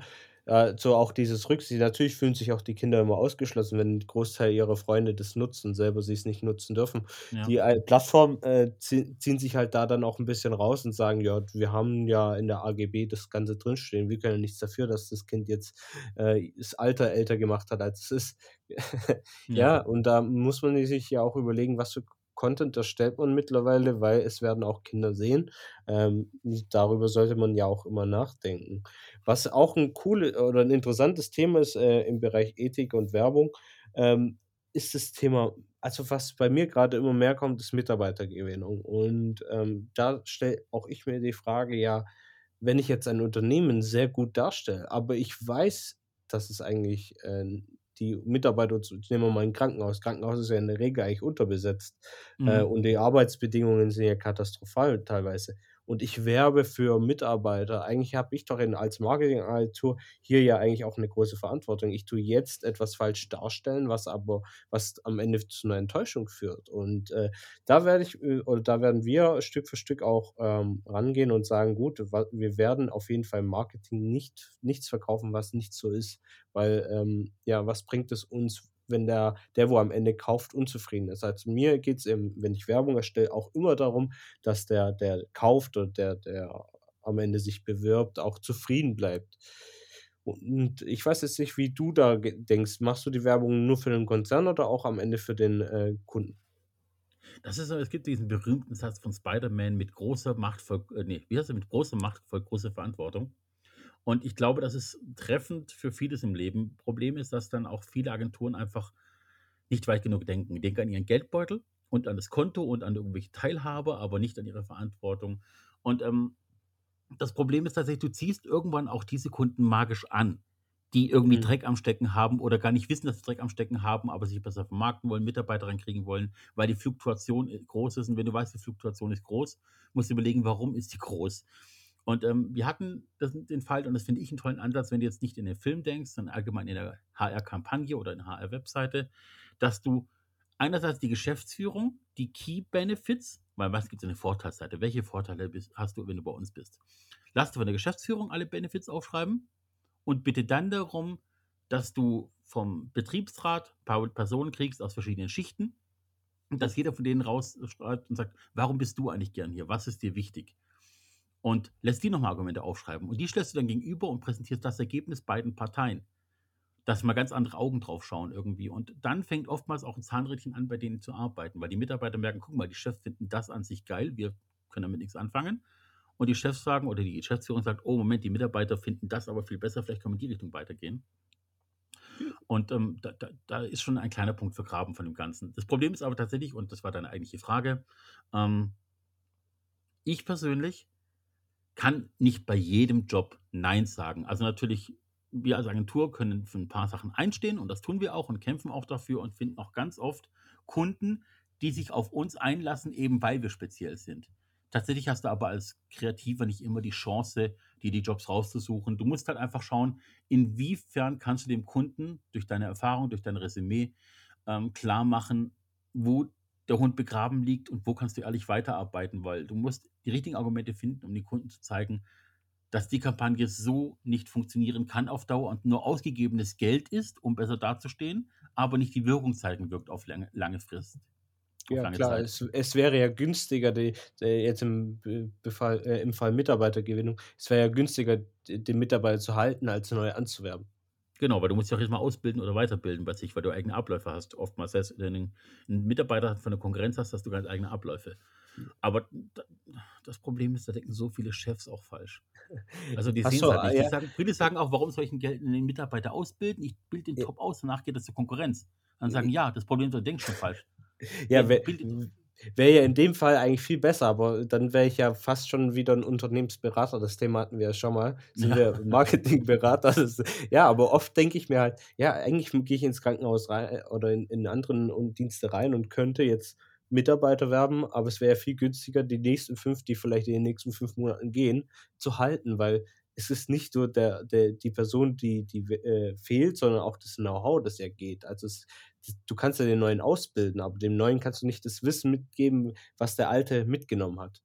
Äh, so auch dieses Rücksicht. Natürlich fühlen sich auch die Kinder immer ausgeschlossen, wenn 'n Großteil ihrer Freunde das nutzen, selber sie es nicht nutzen dürfen. Ja. Die ei Plattformen, äh, zie ziehen sich halt da dann auch 'n bisschen raus und sagen: „Ja, wir haben ja in der AGB das Ganze drinstehen. Wir können ja nichts dafür, dass das Kind jetzt, äh, das Alter älter gemacht hat, als es ist.“ Ja. Ja, und da muss man sich ja auch überlegen, was für Content erstellt man mittlerweile, weil es werden auch Kinder sehen. Ähm, darüber sollte man ja auch immer nachdenken. Was auch 'n coole oder 'n interessantes Thema ist, äh, im Bereich Ethik und Werbung, ähm, ist das Thema also, was bei mir grade immer mehr kommt, ist Mitarbeitergewinnung. Und, ähm, da stelle auch ich mir die Frage, ja, wenn ich jetzt ein Unternehmen sehr gut darstelle, aber ich weiß, dass es eigentlich, äh, die Mitarbeiter nehmen wir mal 'n Krankenhaus. Krankenhaus ist ja in der Regel eigentlich unterbesetzt, äh, Mhm. und die Arbeitsbedingungen sind ja katastrophal teilweise. Und ich werbe für Mitarbeiter. Eigentlich habe ich doch in, als Marketingagentur hier ja eigentlich auch eine große Verantwortung. Ich tue jetzt etwas falsch darstellen, was aber, was am Ende zu einer Enttäuschung führt. Und äh, da werde ich, äh, oder da werden wir Stück für Stück auch ähm, rangehen und sagen, gut, wir werden auf jeden Fall im Marketing nicht, nichts verkaufen, was nicht so ist. Weil, ähm, ja, was bringt es uns, wenn der, der, wo am Ende kauft, unzufrieden ist. Also mir geht es eben, wenn ich Werbung erstelle, auch immer darum, dass der, der kauft oder der, der am Ende sich bewirbt, auch zufrieden bleibt. Und ich weiß jetzt nicht, wie du da denkst. Machst du die Werbung nur für den Konzern oder auch am Ende für den äh, Kunden? Das ist es gibt diesen berühmten Satz von Spider-Man mit großer Macht folgt, äh, nee, wie heißt er, mit großer Macht folgt große Verantwortung. Und ich glaube, das ist treffend für vieles im Leben. Problem ist, dass dann auch viele Agenturen einfach nicht weit genug denken. Denken an ihren Geldbeutel und an das Konto und an irgendwelche Teilhabe, aber nicht an ihre Verantwortung. Und ähm, das Problem ist tatsächlich, du ziehst irgendwann auch diese Kunden magisch an, die irgendwie mhm. Dreck am Stecken haben oder gar nicht wissen, dass sie Dreck am Stecken haben, aber sich besser vermarkten wollen, Mitarbeiter reinkriegen wollen, weil die Fluktuation äh, groß ist. Und wenn du weißt, die Fluktuation ist groß, musst du überlegen, warum ist die groß? Und ähm, wir hatten das, den Fall, und das finde ich einen tollen Ansatz, wenn du jetzt nicht in den Film denkst, sondern allgemein in der HR-Kampagne oder in der HR-Webseite, dass du einerseits die Geschäftsführung, die Key Benefits, weil was gibt es in der Vorteilsseite? Welche Vorteile bist, hast du, wenn du bei uns bist? Lass du von der Geschäftsführung alle Benefits aufschreiben und bitte dann darum, dass du vom Betriebsrat ein paar Personen kriegst aus verschiedenen Schichten und dass jeder von denen rausschreibt und sagt, warum bist du eigentlich gern hier? Was ist dir wichtig? Und lässt die nochmal Argumente aufschreiben. Und die stellst du dann gegenüber und präsentierst das Ergebnis beiden Parteien. Dass mal ganz andere Augen drauf schauen irgendwie. Und dann fängt oftmals auch ein Zahnrädchen an, bei denen zu arbeiten, weil die Mitarbeiter merken, guck mal, die Chefs finden das an sich geil, wir können damit nichts anfangen. Und die Chefs sagen, oder die Geschäftsführung sagt, oh Moment, die Mitarbeiter finden das aber viel besser, vielleicht können wir in die Richtung weitergehen. Und ähm, da, da, da, ist schon ein kleiner Punkt für Graben von dem Ganzen. Das Problem ist aber tatsächlich, und das war deine eigentliche Frage, ähm, ich persönlich kann nicht bei jedem Job Nein sagen. Also natürlich, wir als Agentur können für ein paar Sachen einstehen und das tun wir auch und kämpfen auch dafür und finden auch ganz oft Kunden, die sich auf uns einlassen, eben weil wir speziell sind. Tatsächlich hast du aber als Kreativer nicht immer die Chance, dir die Jobs rauszusuchen. Du musst halt einfach schauen, inwiefern kannst du dem Kunden durch deine Erfahrung, durch dein Resümee ähm, klar machen, wo der Hund begraben liegt und wo kannst du ehrlich weiterarbeiten, weil du musst die richtigen Argumente finden, um den Kunden zu zeigen, dass die Kampagne so nicht funktionieren kann auf Dauer und nur ausgegebenes Geld ist, um besser dazustehen, aber nicht die Wirkung zeigen wirkt auf lange, lange Frist. Ja, klar, es, es, wäre ja günstiger, die, die jetzt im, Befall, äh, im Fall Mitarbeitergewinnung, es wäre ja günstiger, den Mitarbeiter zu halten, als neu anzuwerben. Genau, weil du musst ja auch erstmal ausbilden oder weiterbilden bei sich, weil du eigene Abläufe hast. Oftmals, selbst wenn du einen Mitarbeiter von der Konkurrenz hast, hast du ganz eigene Abläufe. Aber das Problem ist, da denken so viele Chefs auch falsch. Also die sehen es halt nicht. Die sagen, viele sagen auch, warum soll ich einen Mitarbeiter ausbilden? Ich bilde den top aus, danach geht das zur Konkurrenz. Dann sagen, ja, das Problem ist, du denkst schon falsch. Ja, ja Wäre ja in dem Fall eigentlich viel besser, aber dann wäre ich ja fast schon wieder ein Unternehmensberater. Das Thema hatten wir ja schon mal. Sind ja. wir Marketingberater? Das, ja, aber oft denke ich mir halt, ja, eigentlich gehe ich ins Krankenhaus rein oder in, in anderen Dienste rein und könnte jetzt Mitarbeiter werben, aber es wäre ja viel günstiger, die nächsten fünf, die vielleicht in den nächsten fünf Monaten gehen, zu halten, weil es ist nicht nur der, der, die Person, die, die äh, fehlt, sondern auch das Know-how, das ja geht. Also es, du kannst ja den neuen ausbilden, aber dem neuen kannst du nicht das Wissen mitgeben, was der alte mitgenommen hat.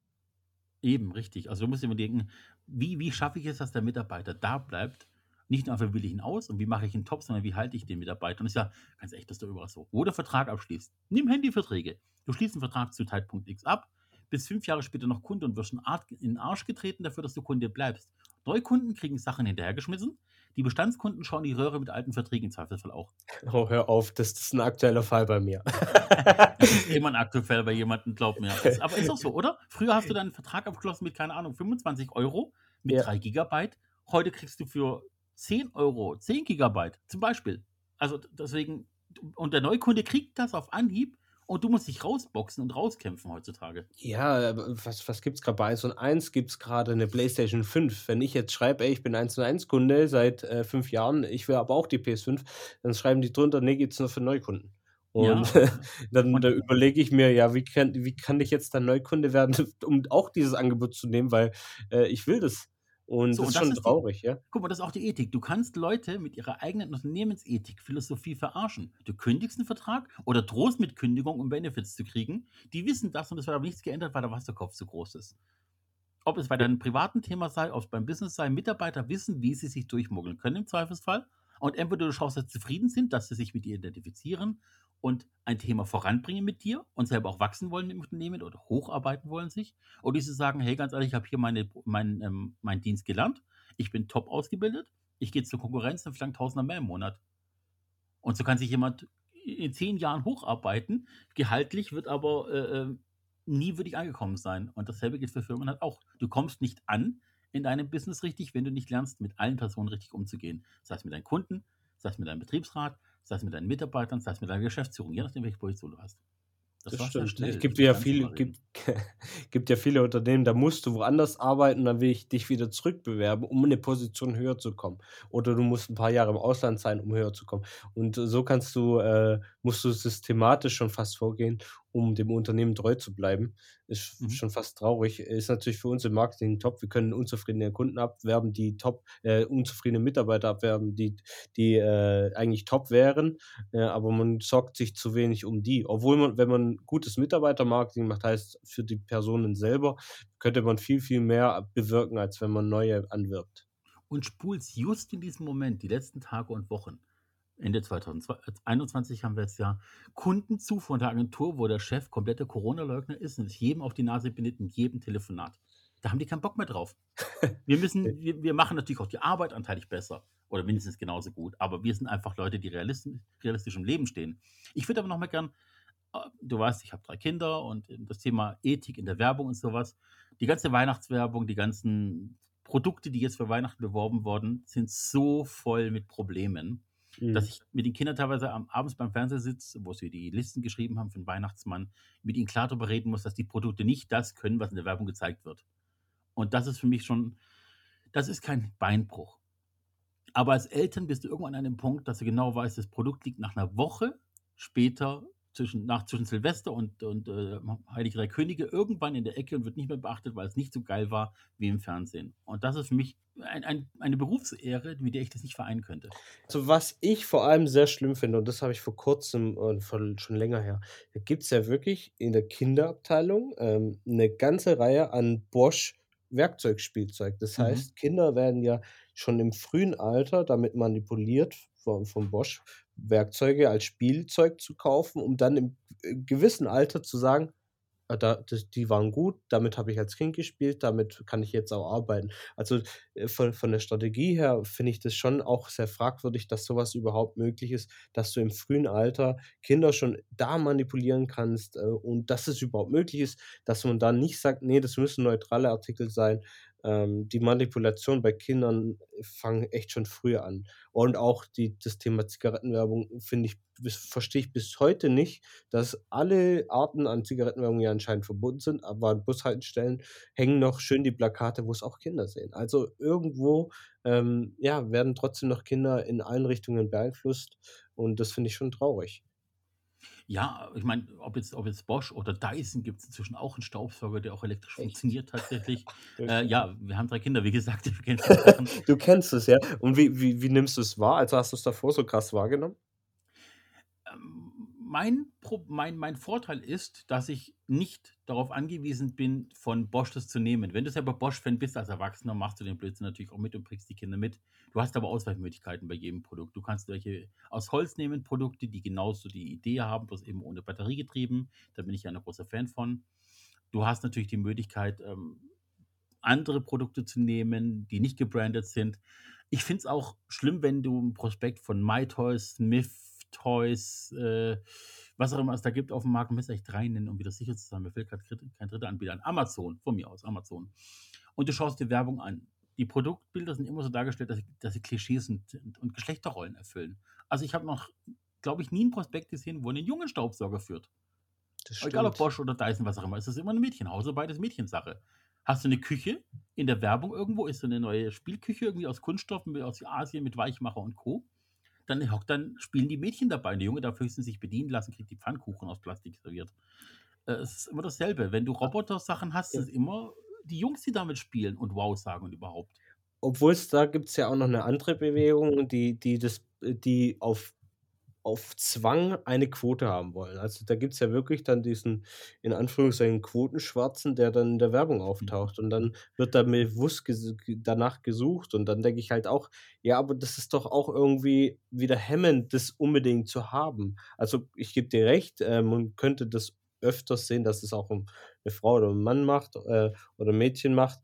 Eben, richtig. Also du musst immer denken, wie, wie schaffe ich es, dass der Mitarbeiter da bleibt? Nicht nur einfach will ich ihn aus und wie mache ich ihn top, sondern wie halte ich den Mitarbeiter? Und das ist ja ganz echt, das ist doch überall so. Wo der Vertrag abschließt, nimm Handyverträge. Du schließt einen Vertrag zu Zeitpunkt X ab, bist fünf Jahre später noch Kunde und wirst in den Arsch getreten dafür, dass du Kunde bleibst. Neukunden kriegen Sachen hinterhergeschmissen. Die Bestandskunden schauen die Röhre mit alten Verträgen im Zweifelsfall auch. Oh, hör auf, das ist ein aktueller Fall bei mir. das ist immer ein aktueller Fall bei jemandem, glaub mir. Das, aber ist auch so, oder? Früher hast du deinen Vertrag abgeschlossen mit, keine Ahnung, 25 Euro mit ja. 3 Gigabyte. Heute kriegst du für 10 Euro 10 Gigabyte zum Beispiel. Also deswegen, und der Neukunde kriegt das auf Anhieb und du musst dich rausboxen und rauskämpfen heutzutage. Ja, was, was gibt es gerade bei 1 und 1? Gibt es gerade eine PlayStation 5? Wenn ich jetzt schreibe, ey, ich bin 1 und 1 Kunde seit äh, fünf Jahren, ich will aber auch die PS5, dann schreiben die drunter, nee, gibt es nur für Neukunden. Und Ja. dann Und da überlege ich mir, ja, wie kann wie kann ich jetzt dann Neukunde werden, um auch dieses Angebot zu nehmen, weil, äh, ich will das. Und so, das und ist das schon ist die, traurig, ja. guck mal, das ist auch die Ethik. Du kannst Leute mit ihrer eigenen Unternehmensethik, Philosophie verarschen. Du kündigst einen Vertrag oder drohst mit Kündigung, um Benefits zu kriegen. Die wissen das und es wird aber nichts geändert, weil der Wasserkopf zu groß ist. Ob es bei deinem privaten Thema sei, ob es beim Business sei, Mitarbeiter wissen, wie sie sich durchmogeln können im Zweifelsfall. Und entweder du schaust, dass sie zufrieden sind, dass sie sich mit dir identifizieren und ein Thema voranbringen mit dir und selber auch wachsen wollen im Unternehmen oder hocharbeiten wollen sich. Oder sie sagen, hey, ganz ehrlich, ich habe hier meine, mein, ähm, meinen Dienst gelernt, ich bin top ausgebildet, ich gehe zur Konkurrenz und verlange Tausender mehr im Monat. Und so kann sich jemand in zehn Jahren hocharbeiten, gehaltlich wird aber äh, äh, nie wirklich angekommen sein. Und dasselbe gilt für Firmen halt auch. Du kommst nicht an in deinem Business richtig, wenn du nicht lernst, mit allen Personen richtig umzugehen. Sei es mit deinen Kunden, sei es mit deinem Betriebsrat, sei es mit deinen Mitarbeitern, sei es mit deiner Geschäftsführung, je nachdem, welche Position du hast. Das Das stimmt. schnell. Es gibt ja reden. gibt, gibt ja viele Unternehmen, da musst du woanders arbeiten, dann will ich dich wieder zurückbewerben, um eine Position höher zu kommen. Oder du musst ein paar Jahre im Ausland sein, um höher zu kommen. Und so kannst du, äh, musst du systematisch schon fast vorgehen, um dem Unternehmen treu zu bleiben. Ist Mhm. schon fast traurig. Ist natürlich für uns im Marketing top. Wir können unzufriedene Kunden abwerben, die top, äh, unzufriedene Mitarbeiter abwerben, die, die äh, eigentlich top wären. Äh, aber man sorgt sich zu wenig um die. Obwohl man, wenn man gutes Mitarbeitermarketing macht, heißt für die Personen selber, könnte man viel, viel mehr bewirken, als wenn man neue anwirbt. Und spulst just in diesem Moment, die letzten Tage und Wochen, Ende 2021 haben wir jetzt ja Kundenzufuhr von der Agentur, wo der Chef kompletter Corona-Leugner ist und es jedem auf die Nase bindet in jedem Telefonat. Da haben die keinen Bock mehr drauf. Wir müssen, wir, wir machen natürlich auch die Arbeit anteilig besser oder mindestens genauso gut, aber wir sind einfach Leute, die realistisch, realistisch im Leben stehen. Ich würde aber noch mal gern, äh, du weißt, ich habe drei Kinder und das Thema Ethik in der Werbung und sowas, die ganze Weihnachtswerbung, die ganzen Produkte, die jetzt für Weihnachten beworben wurden, sind so voll mit Problemen, dass Mhm. ich mit den Kindern teilweise am, abends beim Fernseher sitze, wo sie die Listen geschrieben haben für den Weihnachtsmann, mit ihnen klar darüber reden muss, dass die Produkte nicht das können, was in der Werbung gezeigt wird. Und das ist für mich schon, das ist kein Beinbruch. Aber als Eltern bist du irgendwann an einem Punkt, dass du genau weißt, das Produkt liegt nach einer Woche später, zwischen, nach, zwischen Silvester und, und äh, Heilige Drei Könige, irgendwann in der Ecke und wird nicht mehr beachtet, weil es nicht so geil war wie im Fernsehen. Und das ist für mich ein, ein, eine Berufsehre, mit der ich das nicht vereinen könnte. Also was ich vor allem sehr schlimm finde, und das habe ich vor kurzem und von, schon länger her, da gibt es ja wirklich in der Kinderabteilung ähm, eine ganze Reihe an Bosch Werkzeugspielzeug. Das Mhm. heißt, Kinder werden ja schon im frühen Alter damit manipuliert, von, von Bosch Werkzeuge als Spielzeug zu kaufen, um dann im äh, gewissen Alter zu sagen, da, das, die waren gut, damit habe ich als Kind gespielt, damit kann ich jetzt auch arbeiten. Also äh, von, von der Strategie her finde ich das schon auch sehr fragwürdig, dass sowas überhaupt möglich ist, dass du im frühen Alter Kinder schon da manipulieren kannst äh, und dass es überhaupt möglich ist, dass man dann nicht sagt, nee, das müssen neutrale Artikel sein. Ähm, die Manipulation bei Kindern fangen echt schon früher an. Und auch die, das Thema Zigarettenwerbung finde ich, verstehe ich bis heute nicht, dass alle Arten an Zigarettenwerbung ja anscheinend verboten sind, aber an Bushaltestellen hängen noch schön die Plakate, wo es auch Kinder sehen. Also irgendwo ähm, ja, werden trotzdem noch Kinder in allen Richtungen beeinflusst und das finde ich schon traurig. Ja, ich meine, ob jetzt, ob jetzt Bosch oder Dyson gibt es inzwischen auch einen Staubsauger, der auch elektrisch Echt? funktioniert tatsächlich. Äh, ja, wir haben drei Kinder, wie gesagt, wir kennen Sachen. Du kennst es, ja. Und wie, wie, wie nimmst du es wahr? Also hast du es davor so krass wahrgenommen? Ähm, Mein, mein, mein Vorteil ist, dass ich nicht darauf angewiesen bin, von Bosch das zu nehmen. Wenn du selber Bosch-Fan bist als Erwachsener, machst du den Blödsinn natürlich auch mit und bringst die Kinder mit. Du hast aber Ausweichmöglichkeiten bei jedem Produkt. Du kannst welche aus Holz nehmen, Produkte, die genauso die Idee haben, bloß eben ohne Batterie getrieben. Da bin ich ja ein großer Fan von. Du hast natürlich die Möglichkeit, ähm, andere Produkte zu nehmen, die nicht gebrandet sind. Ich finde es auch schlimm, wenn du ein Prospekt von MyToys, Smith Toys, äh, was auch immer es da gibt auf dem Markt, müsste ich drei nennen, um wieder sicher zu sein. Mir fällt gerade kein dritter Anbieter an. Amazon, von mir aus, Amazon. Und du schaust dir Werbung an. Die Produktbilder sind immer so dargestellt, dass sie, dass sie Klischees sind und Geschlechterrollen erfüllen. Also ich habe noch, glaube ich, nie ein Prospekt gesehen, wo ein jungen Staubsauger führt. Das Egal ob. Bosch oder Dyson, was auch immer. Es ist immer eine Mädchenhause, beides Mädchensache. Hast du eine Küche in der Werbung irgendwo? Ist so eine neue Spielküche irgendwie aus Kunststoffen, aus Asien mit Weichmacher und Co. dann hockt dann spielen die Mädchen dabei. Und der Junge darf höchstens sich bedienen lassen, kriegt die Pfannkuchen aus Plastik serviert. Äh, es ist immer dasselbe. Wenn du Roboter-Sachen hast, Ja. ist es immer die Jungs, die damit spielen und wow sagen und überhaupt. Obwohl's da gibt's ja auch noch 'ne andere Bewegung, die die das äh, die auf auf Zwang eine Quote haben wollen. Also, da gibt's ja wirklich dann diesen, in Anführungszeichen, Quotenschwarzen, der dann in der Werbung Mhm. auftaucht und dann wird da bewusst ges danach gesucht und dann denke ich halt auch: „Ja, aber das ist doch auch irgendwie wieder hemmend, das unbedingt zu haben.“ Also, ich gebe dir recht, äh, man könnte das öfters sehen, dass es auch, hm, 'ne Frau oder 'n Mann macht, äh, oder 'n Mädchen macht.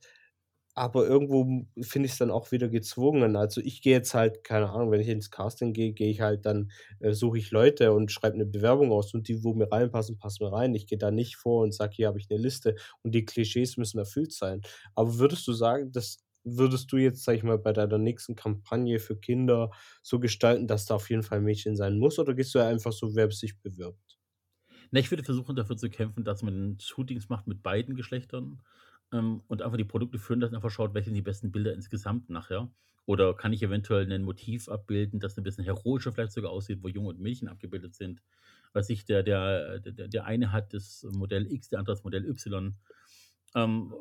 Aber irgendwo, finde ich's dann auch wieder gezwungen. Also, ich gehe jetzt halt keine Ahnung, wenn ich ins Casting gehe, gehe ich halt dann äh, suche ich Leute und schreibe 'ne Bewerbung aus und die, wo mir reinpassen, passen mir rein. Ich gehe da nicht vor und sage: „Hier habe ich 'ne Liste und die Klischees müssen erfüllt sein.“ Aber würdest du sagen, das würdest du jetzt, sage ich mal, bei deiner nächsten Kampagne für Kinder so gestalten, dass da auf jeden Fall 'n Mädchen sein muss oder gehst du einfach so, wer sich bewirbt? Ne, ich würde versuchen, dafür zu kämpfen, dass man Shootings macht mit beiden Geschlechtern, ähm, und einfach die Produkte führen, dass man einfach schaut, welche sind die besten Bilder insgesamt nachher. Oder kann ich eventuell 'nen Motiv abbilden, das 'n bisschen heroischer vielleicht sogar aussieht, wo Junge und Mädchen abgebildet sind. Weiß ich, der der der der eine hat das Modell X, der andere das Modell Y. Ähm,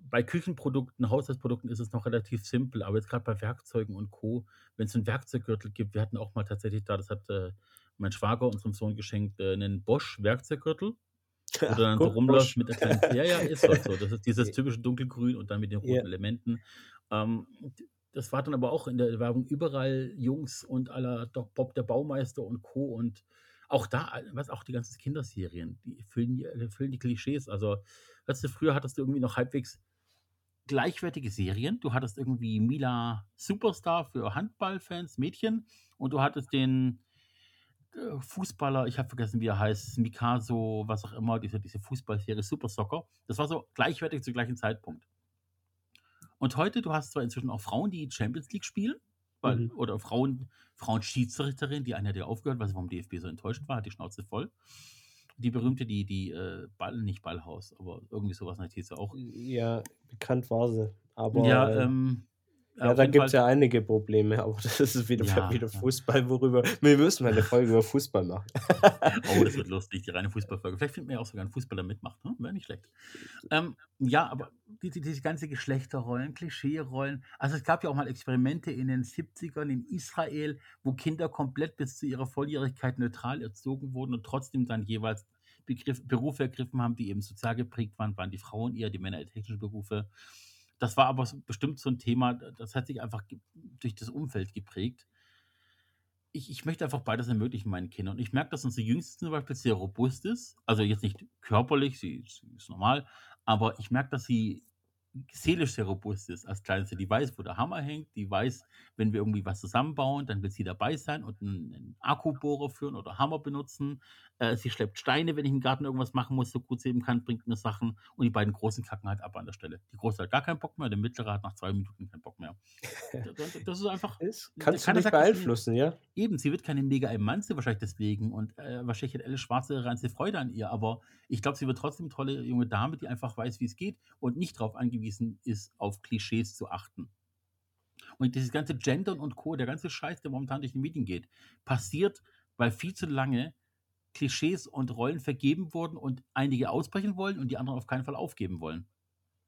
bei Küchenprodukten, Haushaltsprodukten ist es noch relativ simpel, aber jetzt grad bei Werkzeugen und Co., wenn's so 'n Werkzeuggürtel gibt wir hatten auch mal tatsächlich da das hat, äh, mein Schwager unserem Sohn geschenkt, äh, 'nen Bosch Werkzeuggürtel, wo du dann so rumläufst mit der kleinen ja, ja, ist halt so. Das ist dieses typische Dunkelgrün und dann mit den Ja. roten Elementen. Ähm, das war dann aber auch in der Werbung überall Jungs und Doc Bob der Baumeister und Co. Und auch da was auch die ganzen Kinderserien, die erfüllen die erfüllen die Klischees. Also, weißt du, früher hattest du irgendwie noch halbwegs gleichwertige Serien. Du hattest irgendwie Mila Superstar für Handballfans, Mädchen, und du hattest den, äh, Fußballer, ich habe vergessen, wie er heißt, Mikaso, was auch immer, diese diese Fußballserie Super Soccer. Das war so gleichwertig zum gleichen Zeitpunkt. Und heute, du hast zwar inzwischen auch Frauen, die Champions League spielen, weil Mhm. oder Frauen Frauenschiedsrichterin, die eine hat ja aufgehört, weil sie vom DFB so enttäuscht war, hat die Schnauze voll. Die berühmte, die die, äh, Ball nicht Ballhaus, aber irgendwie so was in der hieß sie auch. Ja, bekannt war sie, aber, Ja, äh ähm, ja, da gibt's Fall ja einige Probleme, aber das ist wieder Ja, wieder ja. Fußball, worüber wir müssen mal 'ne Folge über Fußball machen. Oh, das wird lustig, die reine Fußballfolge. Vielleicht finden wir ja auch sogar 'n Fußballer mitmacht, ne? Wäre nicht schlecht. Ähm, ja, aber diese diese ganze Geschlechterrollen, Klischeerollen also, es gab ja auch mal Experimente in den 70ern in Israel, wo Kinder komplett bis zu ihrer Volljährigkeit neutral erzogen wurden und trotzdem dann jeweils Begriff Berufe ergriffen haben, die eben sozial geprägt waren, waren die Frauen eher, die Männer eher technische Berufe. Das war aber bestimmt so 'n Thema, das hat sich einfach durch das Umfeld geprägt. Ich ich möchte einfach beides ermöglichen meinen Kindern. Und ich merke, dass unsere Jüngste zum Beispiel sehr robust ist. Also, jetzt nicht körperlich, sie sie ist normal, aber ich merke, dass sie seelisch sehr robust ist als Kleinste. Die weiß, wo der Hammer hängt, die weiß, wenn wir irgendwie was zusammenbauen, dann will sie dabei sein und 'n 'nen Akkubohrer führen oder Hammer benutzen. Äh, sie schleppt Steine, wenn ich im Garten irgendwas machen muss, so gut sie eben kann, bringt mir Sachen und die beiden Großen kacken halt ab an der Stelle. Die Große hat gar keinen Bock mehr, der Mittlere hat nach 2 Minuten keinen Bock mehr. Das ist einfach Ist d kannst du nicht beeinflussen, ja? eben, sie wird keine mega Emanze wahrscheinlich deswegen und, äh, wahrscheinlich hat Alice Schwarze reinste Freude an ihr, aber ich glaube, sie wird trotzdem 'ne tolle junge Dame, die einfach weiß, wie's geht und nicht drauf angewiesen ist, auf Klischees zu achten. Und dieses ganze Gendern und Co., der ganze Scheiß, der momentan durch die Medien geht, passiert, weil viel zu lange Klischees und Rollen vergeben wurden und einige ausbrechen wollen und die anderen auf keinen Fall aufgeben wollen.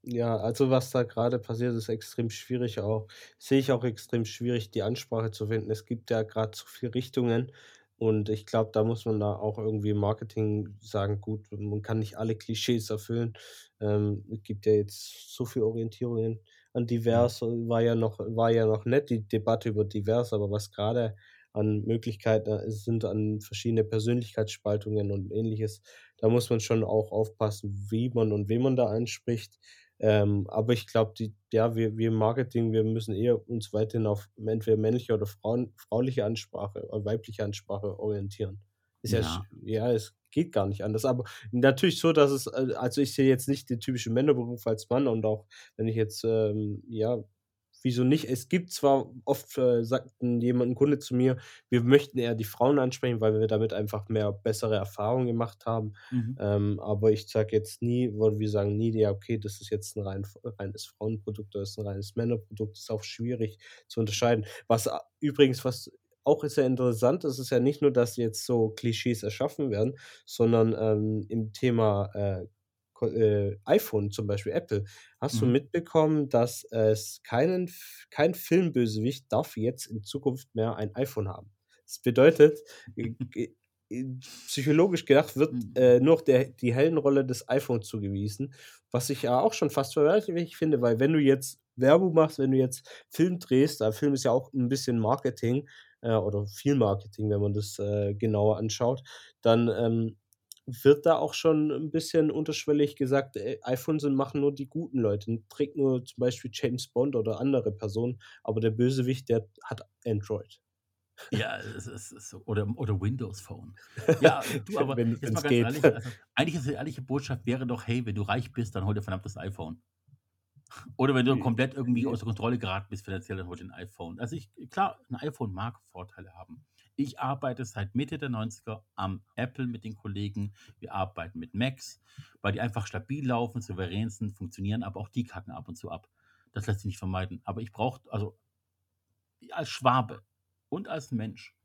Ja, also, was da grade passiert, ist extrem schwierig auch sehe ich auch extrem schwierig, die Ansprache zu finden. Es gibt ja grad so viel Richtungen und ich glaube, da muss man da auch irgendwie im Marketing sagen: „Gut, man kann nicht alle Klischees erfüllen.“ Ähm, es gibt ja jetzt so viel Orientierungen an Ja. divers war ja noch war ja noch nett, die Debatte über divers, aber was grade an Möglichkeiten da sind an verschiedene Persönlichkeitsspaltungen und Ähnliches, da muss man schon auch aufpassen, wie man und wen man da anspricht. Ähm, aber ich glaube, ja, wir wir im Marketing, wir müssen eher uns weiterhin auf entweder männliche oder Frauen frauliche Ansprache oder weibliche Ansprache orientieren. Ist ja Ja. ja, es geht gar nicht anders. Aber natürlich so, dass es äh, also, ich sehe jetzt nicht den typischen Männerberuf als Mann und auch wenn ich jetzt, ähm ja, wieso nicht? Es gibt zwar oft, äh, sagt 'n jemand 'n Kunde zu mir: „Wir möchten eher die Frauen ansprechen, weil wir damit einfach mehr bessere Erfahrungen gemacht haben.“ Mhm. Ähm, aber ich sage jetzt nie oder wir sagen nie: „Ja, okay, das ist jetzt 'n rein reines Frauenprodukt oder ist 'n reines Männerprodukt.“ Ist auch schwierig zu unterscheiden. Was übrigens, was auch ist ja interessant, es ist ja nicht nur, dass jetzt so Klischees erschaffen werden, sondern, ähm, im Thema, äh, äh, iPhone, zum Beispiel Apple. Hast du Mhm. mitbekommen, dass es keinen kein Filmbösewicht darf jetzt in Zukunft mehr ein iPhone haben? Das bedeutet, äh, äh, psychologisch gedacht wird, Mhm. äh, nur noch der die Heldenrolle des iPhones zugewiesen, was ich ja auch schon fast verwerflich finde, weil wenn du jetzt Werbung machst, wenn du jetzt Film drehst, da Film ist ja auch 'n bisschen Marketing, äh, oder viel Marketing, wenn man das, äh, genauer anschaut, dann, ähm, wird da auch schon 'n bisschen unterschwellig gesagt, äh, iPhones machen nur die guten Leute, trägt nur zum Beispiel James Bond oder andere Personen, aber der Bösewicht, der hat Android. Ja, es es ist so oder oder Windows Phone. Ja, du, aber Wenn jetzt mal ganz geht. ehrlich, also, eigentlich ist die ehrliche Botschaft wäre doch: „Hey, wenn du reich bist, dann hol dir verdammt das iPhone.“ Oder wenn du komplett irgendwie außer Kontrolle geraten bist finanziell, dann hol dir 'n iPhone. Also, ich klar, 'n iPhone mag Vorteile haben. Ich arbeite seit Mitte der 90er am Apple mit den Kollegen. Wir arbeiten mit Macs, weil die einfach stabil laufen, souverän sind, funktionieren, aber auch die kacken ab und zu ab. Das lässt sich nicht vermeiden. Aber ich brauche also als Schwabe und als Mensch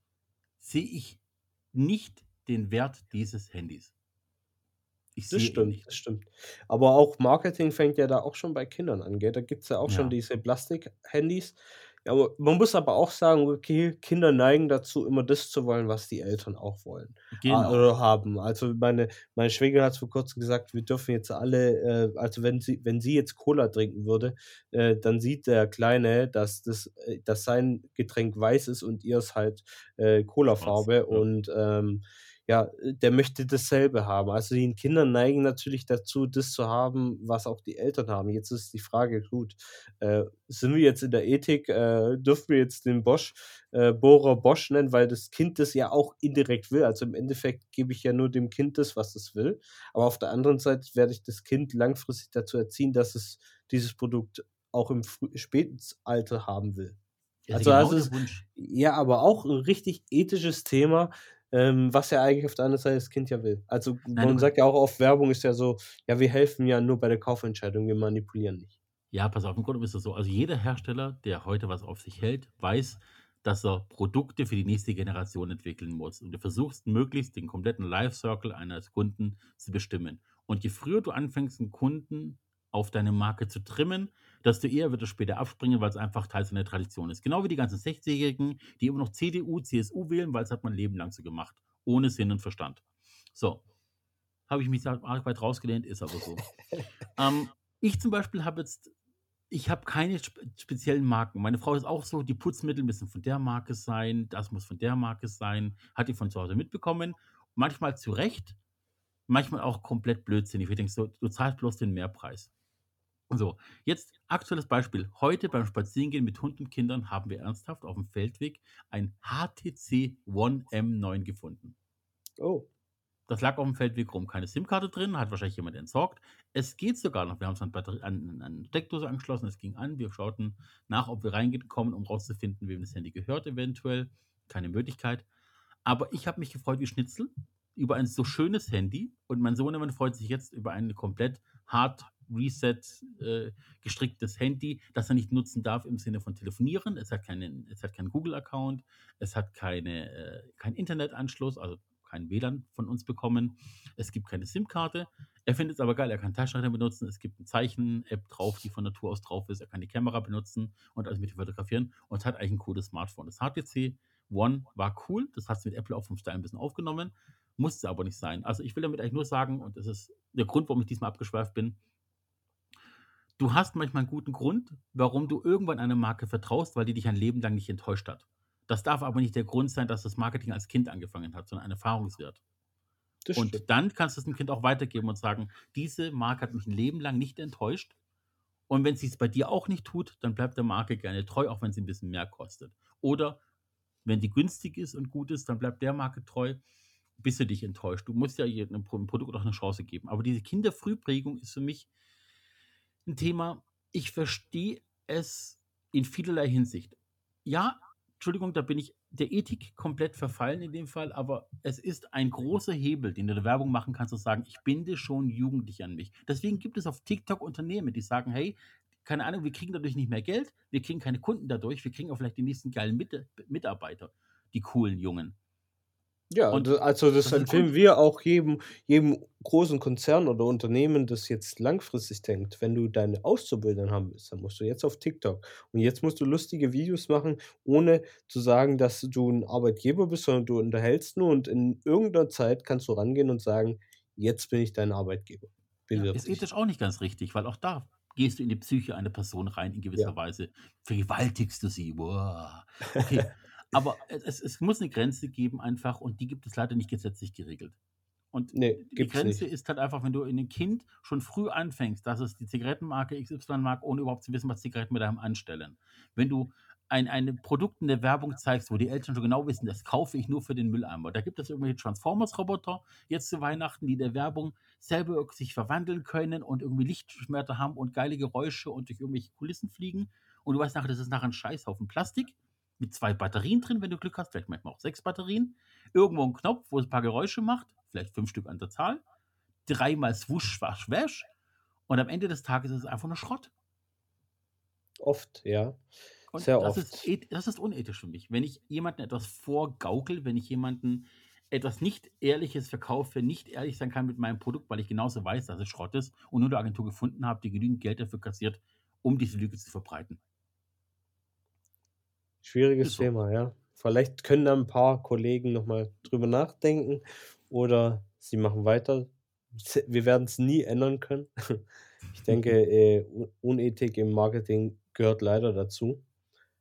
sehe ich nicht den Wert dieses Handys. Ich Das stimmt, das stimmt. Aber auch Marketing fängt ja da auch schon bei Kindern an, gell? Da gibt's ja auch schon Ja. diese Plastikhandys. Ja, aber man muss aber auch sagen, okay, Kinder neigen dazu, immer das zu wollen, was die Eltern auch wollen, Genau. oder haben. Also, meine meine Schwägerin hat's vor Kurzem gesagt, wir dürfen jetzt alle, äh also, wenn sie wenn sie jetzt Cola trinken würde, äh, dann sieht der Kleine, dass das äh, dass sein Getränk weiß ist und ihrs halt, äh, Colafarbe ja. und, ähm, ja, äh, der möchte dasselbe haben. Also, die Kinder neigen natürlich dazu, das zu haben, was auch die Eltern haben. Jetzt ist die Frage, gut, äh, sind wir jetzt in der Ethik äh, dürfen wir jetzt den Bosch äh, Bohrer Bosch nennen, weil das Kind das ja auch indirekt will. Also, im Endeffekt gebe ich ja nur dem Kind das, was es will. Aber auf der anderen Seite werde ich das Kind langfristig dazu erziehen, dass es dieses Produkt auch im späten Alter haben will. Ja, ist Also ja also, genau der Wunsch. ja, aber auch 'n richtig ethisches Thema, ähm, was ja eigentlich auf der anderen Seite das Kind ja will. Also, Nein, man sagt ja auch oft, Werbung ist ja so: „Ja, wir helfen ja nur bei der Kaufentscheidung, wir manipulieren nicht.“ Ja, pass auf, im Grunde ist das so. Also, jeder Hersteller, der heute was auf sich hält, weiß, dass er Produkte für die nächste Generation entwickeln muss. Und du versuchst möglichst den kompletten Lifecycle eines Kunden zu bestimmen. Und je früher du anfängst, 'n Kunden auf deine Marke zu trimmen, desto eher wird er später abspringen, weil's einfach Teil seiner Tradition ist. Genau wie die ganzen 60-Jährigen, die immer noch CDU, CSU wählen, weil's hat man Leben lang so gemacht, ohne Sinn und Verstand. So, habe ich mich da arg weit rausgelehnt, ist aber so. Ähm, ich zum Beispiel habe jetzt ich habe keine spe speziellen Marken. Meine Frau ist auch so, die Putzmittel müssen von der Marke sein, das muss von der Marke sein, hat die von zu Hause mitbekommen. Manchmal zu Recht, manchmal auch komplett blödsinnig. Ich denke so: „Du zahlst bloß den Mehrpreis.“ So, jetzt aktuelles Beispiel. Heute beim Spazierengehen mit Hund und Kindern haben wir ernsthaft auf'm Feldweg ein HTC One M9 gefunden. Oh. Das lag auf'm Feldweg rum. Keine SIM-Karte drin, hat wahrscheinlich jemand entsorgt. Es geht sogar noch. Wir haben's an Batterie an an Steckdose angeschlossen, es ging an. Wir schauten nach, ob wir reingekommen, um rauszufinden, wem das Handy gehört eventuell. Keine Möglichkeit. Aber ich habe mich gefreut wie Schnitzel über ein so schönes Handy und mein Sohnemann freut sich jetzt über ein komplett Hard Reset, äh, gestricktes Handy, das er nicht nutzen darf im Sinne von Telefonieren. Es hat keinen es hat keinen Google-Account, es hat keine äh, keinen Internetanschluss, also kein WLAN von uns bekommen. Es gibt keine SIM-Karte. Er findet's aber geil, er kann Taschenrechner benutzen. Es gibt 'n Zeichen-App drauf, die von Natur aus drauf ist. Er kann die Kamera benutzen und alles mit fotografieren und hat eigentlich 'n cooles Smartphone. Das HTC One war cool. Das hat's mit Apple auch vom Style 'n bisschen aufgenommen, musste aber nicht sein. Also, ich will damit eigentlich nur sagen, und das ist der Grund, warum ich diesmal abgeschweift bin du hast manchmal 'n guten Grund, warum du irgendwann einer Marke vertraust, weil die dich ein Leben lang nicht enttäuscht hat. Das darf aber nicht der Grund sein, dass das Marketing als Kind angefangen hat, sondern ein Erfahrungswert. Das stimmt. Und dann kannst du's dem Kind auch weitergeben und sagen: „Diese Marke hat mich 'n Leben lang nicht enttäuscht. Und wenn sie's bei dir auch nicht tut, dann bleib der Marke gerne treu, auch wenn sie 'n bisschen mehr kostet. Oder wenn die günstig ist und gut ist, dann bleib der Marke treu, bis sie dich enttäuscht.“ Du musst ja jedem Pro Produkt auch 'ne Chance geben. Aber diese Kinderfrühprägung ist für mich 'n Thema. Ich verstehe es in vielerlei Hinsicht. Ja, Entschuldigung, da bin ich der Ethik komplett verfallen in dem Fall, aber es ist ein großer Hebel, den du der Werbung machen kannst, zu sagen: „Ich binde schon Jugendliche an mich.“ Deswegen gibt es auf TikTok Unternehmen, die sagen: „Hey, keine Ahnung, wir kriegen dadurch nicht mehr Geld, wir kriegen keine Kunden dadurch, wir kriegen auch vielleicht die nächsten geilen Mite Mitarbeiter.“ die coolen Jungen. Ja, Und also das das ist empfehlen wir auch jedem jedem großen Konzern oder Unternehmen, das jetzt langfristig denkt. Wenn du deine Auszubildenden haben willst, dann musst du jetzt auf TikTok. Und jetzt musst du lustige Videos machen, ohne zu sagen, dass du 'n Arbeitgeber bist, sondern du unterhältst nur und in irgend 'ner Zeit kannst du rangehen und sagen: „Jetzt bin ich dein Arbeitgeber. Ja, Bewirb ist dich.“ ethisch auch nicht ganz richtig, weil auch da gehst du in die Psyche einer Person rein in Ja. gewisser Weise. Vergewaltigst du sie. Boah. Okay, aber es es muss 'ne Grenze geben einfach und die gibt es leider nicht gesetzlich geregelt. Und Ne, die Grenze nicht. ist halt einfach, wenn du in 'nem Kind schon früh anfängst, dass es die Zigarettenmarke XY mag, ohne überhaupt zu wissen, was Zigaretten mit einem anstellen. Wenn du ein ein Produkt in der Werbung zeigst, wo die Eltern schon genau wissen, das kaufe ich nur für den Mülleimer. Da gibt es irgendwelche Transformers-Roboter jetzt zu Weihnachten, die in der Werbung selber sich verwandeln können und irgendwie Lichtschwerter haben und geile Geräusche und durch irgendwelche Kulissen fliegen. Und du weißt nachher, das ist nachher 'n Scheißhaufen Plastik mit 2 Batterien drin, wenn du Glück hast, vielleicht manchmal auch 6 Batterien. Irgendwo 'n Knopf, wo es 'n paar Geräusche macht, vielleicht 5 Stück an der Zahl. Dreimal Swusch, Wasch, Wäsch. Und am Ende des Tages ist es einfach nur Schrott. Oft, ja. Und Sehr das ist oft. eth das ist unethisch für mich. Wenn ich jemandem etwas vorgaukel, wenn ich jemanden etwas nicht Ehrliches verkaufe, nicht ehrlich sein kann mit meinem Produkt, weil ich genauso weiß, dass es Schrott ist und nur 'ne Agentur gefunden habe, die genügend Geld dafür kassiert, um diese Lüge zu verbreiten. Schwieriges so. Thema, ja. Vielleicht können da 'n paar Kollegen noch mal drüber nachdenken oder sie machen weiter. Wir werden's nie ändern können. Ich denke, äh, U Unethik im Marketing gehört leider dazu.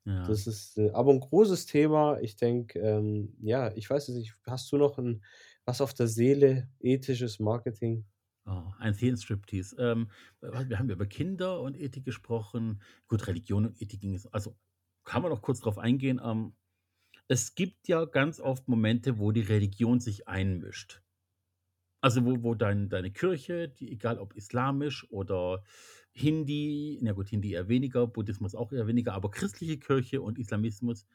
Ja. Das ist, äh, aber 'n großes Thema. Ich denke, ähm, ja, ich weiß es nicht, hast du noch 'n was auf der Seele, ethisches Marketing? Oh, ein Seelenstriptease. Ähm, äh, wir haben über Kinder und Ethik gesprochen. Gut, Religion und Ethik ging es also, kann man noch kurz drauf eingehen. Ähm, es gibt ja ganz oft Momente, wo die Religion sich einmischt. Also, wo wo dein deine Kirche, die egal ob islamisch oder Hindi na gut, Hindi eher weniger, Buddhismus auch eher weniger, aber christliche Kirche und Islamismus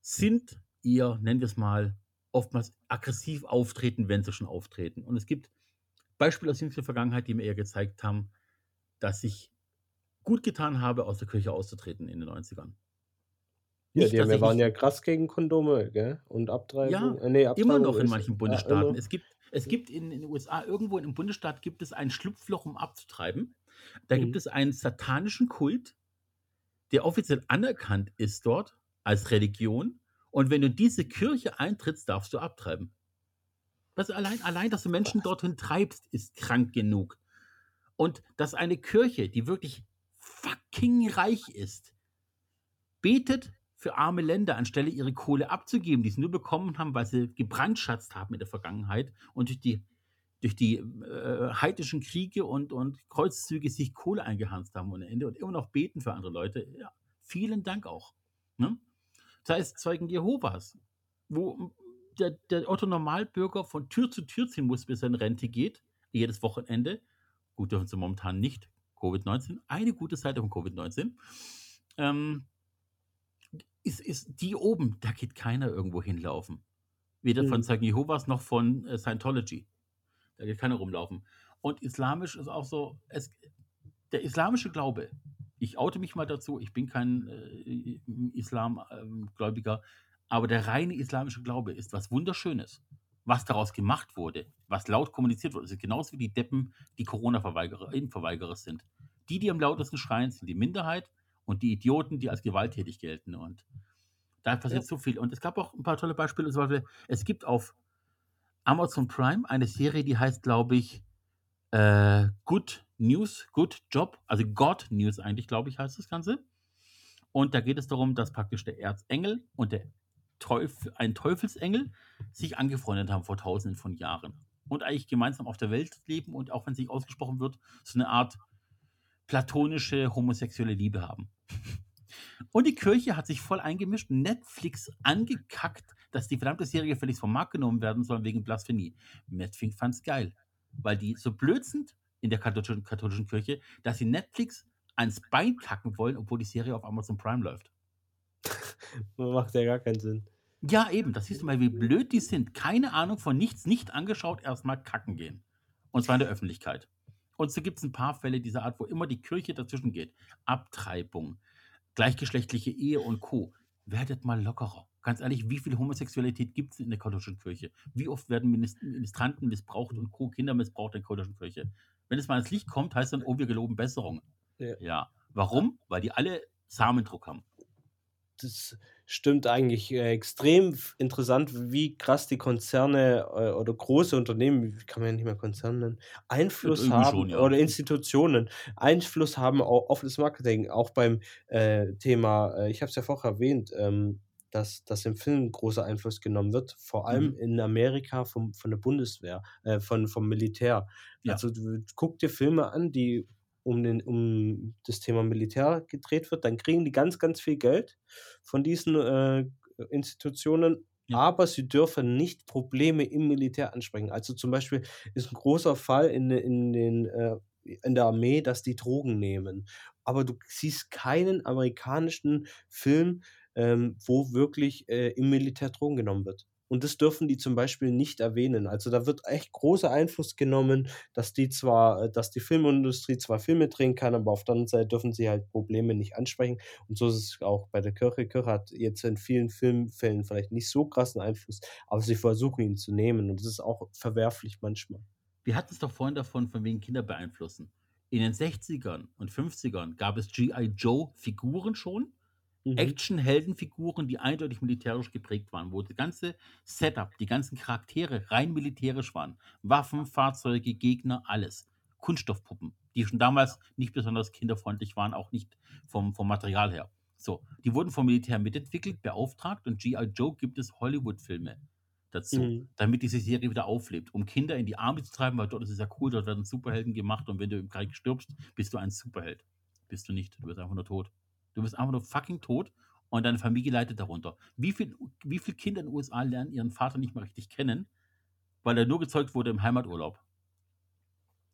sind eher, nennen wir's mal, oftmals aggressiv auftreten, wenn sie schon auftreten. Und es gibt Beispiele aus jüngster Vergangenheit, die mir eher gezeigt haben, dass ich gut getan habe, aus der Kirche auszutreten in den 90ern. Ja, die ja ich waren ja krass gegen Kondome, gell? Und Abtreibung. Ja, Äh, ne, immer Abtreibung noch in manchen ja, Bundesstaaten. immer. Es gibt es gibt in in den USA irgendwo in 'nem Bundesstaat gibt es ein Schlupfloch, um abzutreiben. Da gibt Mhm. es einen satanischen Kult, der offiziell anerkannt ist dort als Religion. Und wenn du in diese Kirche eintrittst, darfst du abtreiben. Das allein allein, dass du Menschen dorthin treibst, ist krank genug. Und dass eine Kirche, die wirklich fucking reich ist, betet für arme Länder, anstelle ihre Kohle abzugeben, die sie nur bekommen haben, weil sie gebrandschatzt haben in der Vergangenheit und durch die durch die, äh, heidnischen Kriege und und Kreuzzüge sich Kohle eingehandelt haben ohne Ende und immer noch beten für andere Leute. Ja, vielen Dank auch, ne? Sei es Zeugen Jehovas, wo der der Otto Normalbürger von Tür zu Tür ziehen muss, bis er in Rente geht, jedes Wochenende. Gut, dürfen sie momentan nicht, Covid-19. Eine gute Seite von Covid-19. Ähm ist ist die oben, da geht keiner irgendwo hinlaufen. Weder von Mhm. Zeugen Jehovas noch von, äh, Scientology. Da geht keiner rumlaufen. Und islamisch ist auch so, es der islamische Glaube ich oute mich mal dazu, ich bin kein, äh, Islam ähm, aber der reine islamische Glaube ist was Wunderschönes. Was daraus gemacht wurde, was laut kommuniziert wurde, ist genauso wie die Deppen, die Corona-Verweigerer sind. Die, die am lautesten schreien, sind die Minderheit und die Idioten, die als gewalttätig gelten. Und da passiert Ja. so viel. Und es gab auch 'n paar tolle Beispiele, zum Beispiel, es gibt auf Amazon Prime eine Serie, die heißt, glaube ich, äh, Good News, Good Job, also God News eigentlich, glaube ich, heißt das Ganze. Und da geht es darum, dass praktisch der Erzengel und der Teuf ein Teufelsengel sich angefreundet haben vor Tausenden von Jahren und eigentlich gemeinsam auf der Welt leben und auch wenn es nicht ausgesprochen wird, so 'ne Art platonische homosexuelle Liebe haben. Und die Kirche hat sich voll eingemischt, Netflix angekackt, dass die verdammte Serie gefälligst vom Markt genommen werden soll wegen Blasphemie. Netflix fand's geil, weil die so blöd sind in der katholischen katholischen Kirche, dass sie Netflix ans Bein kacken wollen, obwohl die Serie auf Amazon Prime läuft. Macht ja gar keinen Sinn. Ja, eben, da siehst du mal, wie blöd die sind. Keine Ahnung von nichts, nicht angeschaut, erst mal kacken gehen. Und zwar in der Öffentlichkeit. Und so gibt's 'n paar Fälle dieser Art, wo immer die Kirche dazwischen geht. Abtreibung, gleichgeschlechtliche Ehe und Co. Werdet mal lockerer. Ganz ehrlich, wie viel Homosexualität gibt es in der katholischen Kirche? Wie oft werden Minis- Ministranten missbraucht und Co. Kinder missbraucht in der katholischen Kirche? Wenn es mal ans Licht kommt, heißt dann, oh, wir geloben Besserung. Ja. Ja. Warum? Weil die alle Samendruck haben. Das stimmt eigentlich äh, extrem interessant, wie krass die Konzerne äh, oder große Unternehmen, wie kann man ja nicht mehr Konzerne nennen, Einfluss haben schon, ja. oder Institutionen Einfluss haben au- auf das Marketing, auch beim äh, Thema, äh, ich habe es ja vorher erwähnt, ähm, dass, dass im Film großer Einfluss genommen wird, vor allem Mhm. in Amerika vom, von der Bundeswehr, äh, von, vom Militär. Ja. Also guck dir Filme an, die um, den, um das Thema Militär gedreht wird, dann kriegen die ganz, ganz viel Geld von diesen äh, Institutionen, Ja. aber sie dürfen nicht Probleme im Militär ansprechen. Also zum Beispiel ist ein großer Fall in, in, den, äh, in der Armee, dass die Drogen nehmen. Aber du siehst keinen amerikanischen Film, ähm, wo wirklich äh, im Militär Drogen genommen wird. Und das dürfen die zum Beispiel nicht erwähnen. Also da wird echt großer Einfluss genommen, dass die zwar, äh, dass die Filmindustrie zwar Filme drehen kann, aber auf der anderen Seite dürfen sie halt Probleme nicht ansprechen. Und so ist es auch bei der Kirche. Die Kirche hat jetzt in vielen Filmfällen vielleicht nicht so krassen Einfluss, aber sie versuchen ihn zu nehmen. Und das ist auch verwerflich manchmal. Wir hatten es doch vorhin davon, von wegen Kinder beeinflussen. In den 60ern und 50ern gab es G.I. Joe Figuren schon, Mhm. Action-Heldenfiguren, die eindeutig militärisch geprägt waren, wo das ganze Setup, die ganzen Charaktere rein militärisch waren. Waffen, Fahrzeuge, Gegner, alles. Kunststoffpuppen, die schon damals nicht besonders kinderfreundlich waren, auch nicht vom, vom Material her. So, die wurden vom Militär mitentwickelt, beauftragt und G.I. Joe gibt es Hollywood-Filme dazu, Mhm. damit diese Serie wieder auflebt, um Kinder in die Arme zu treiben, weil dort ist es ja cool, dort werden Superhelden gemacht und wenn du im Krieg stirbst, bist du ein Superheld. Bist du nicht, du bist einfach nur tot. Du bist einfach nur fucking tot und deine Familie leidet darunter. Wie viele wie viel Kinder in den USA lernen ihren Vater nicht mal richtig kennen, weil er nur gezeugt wurde im Heimaturlaub?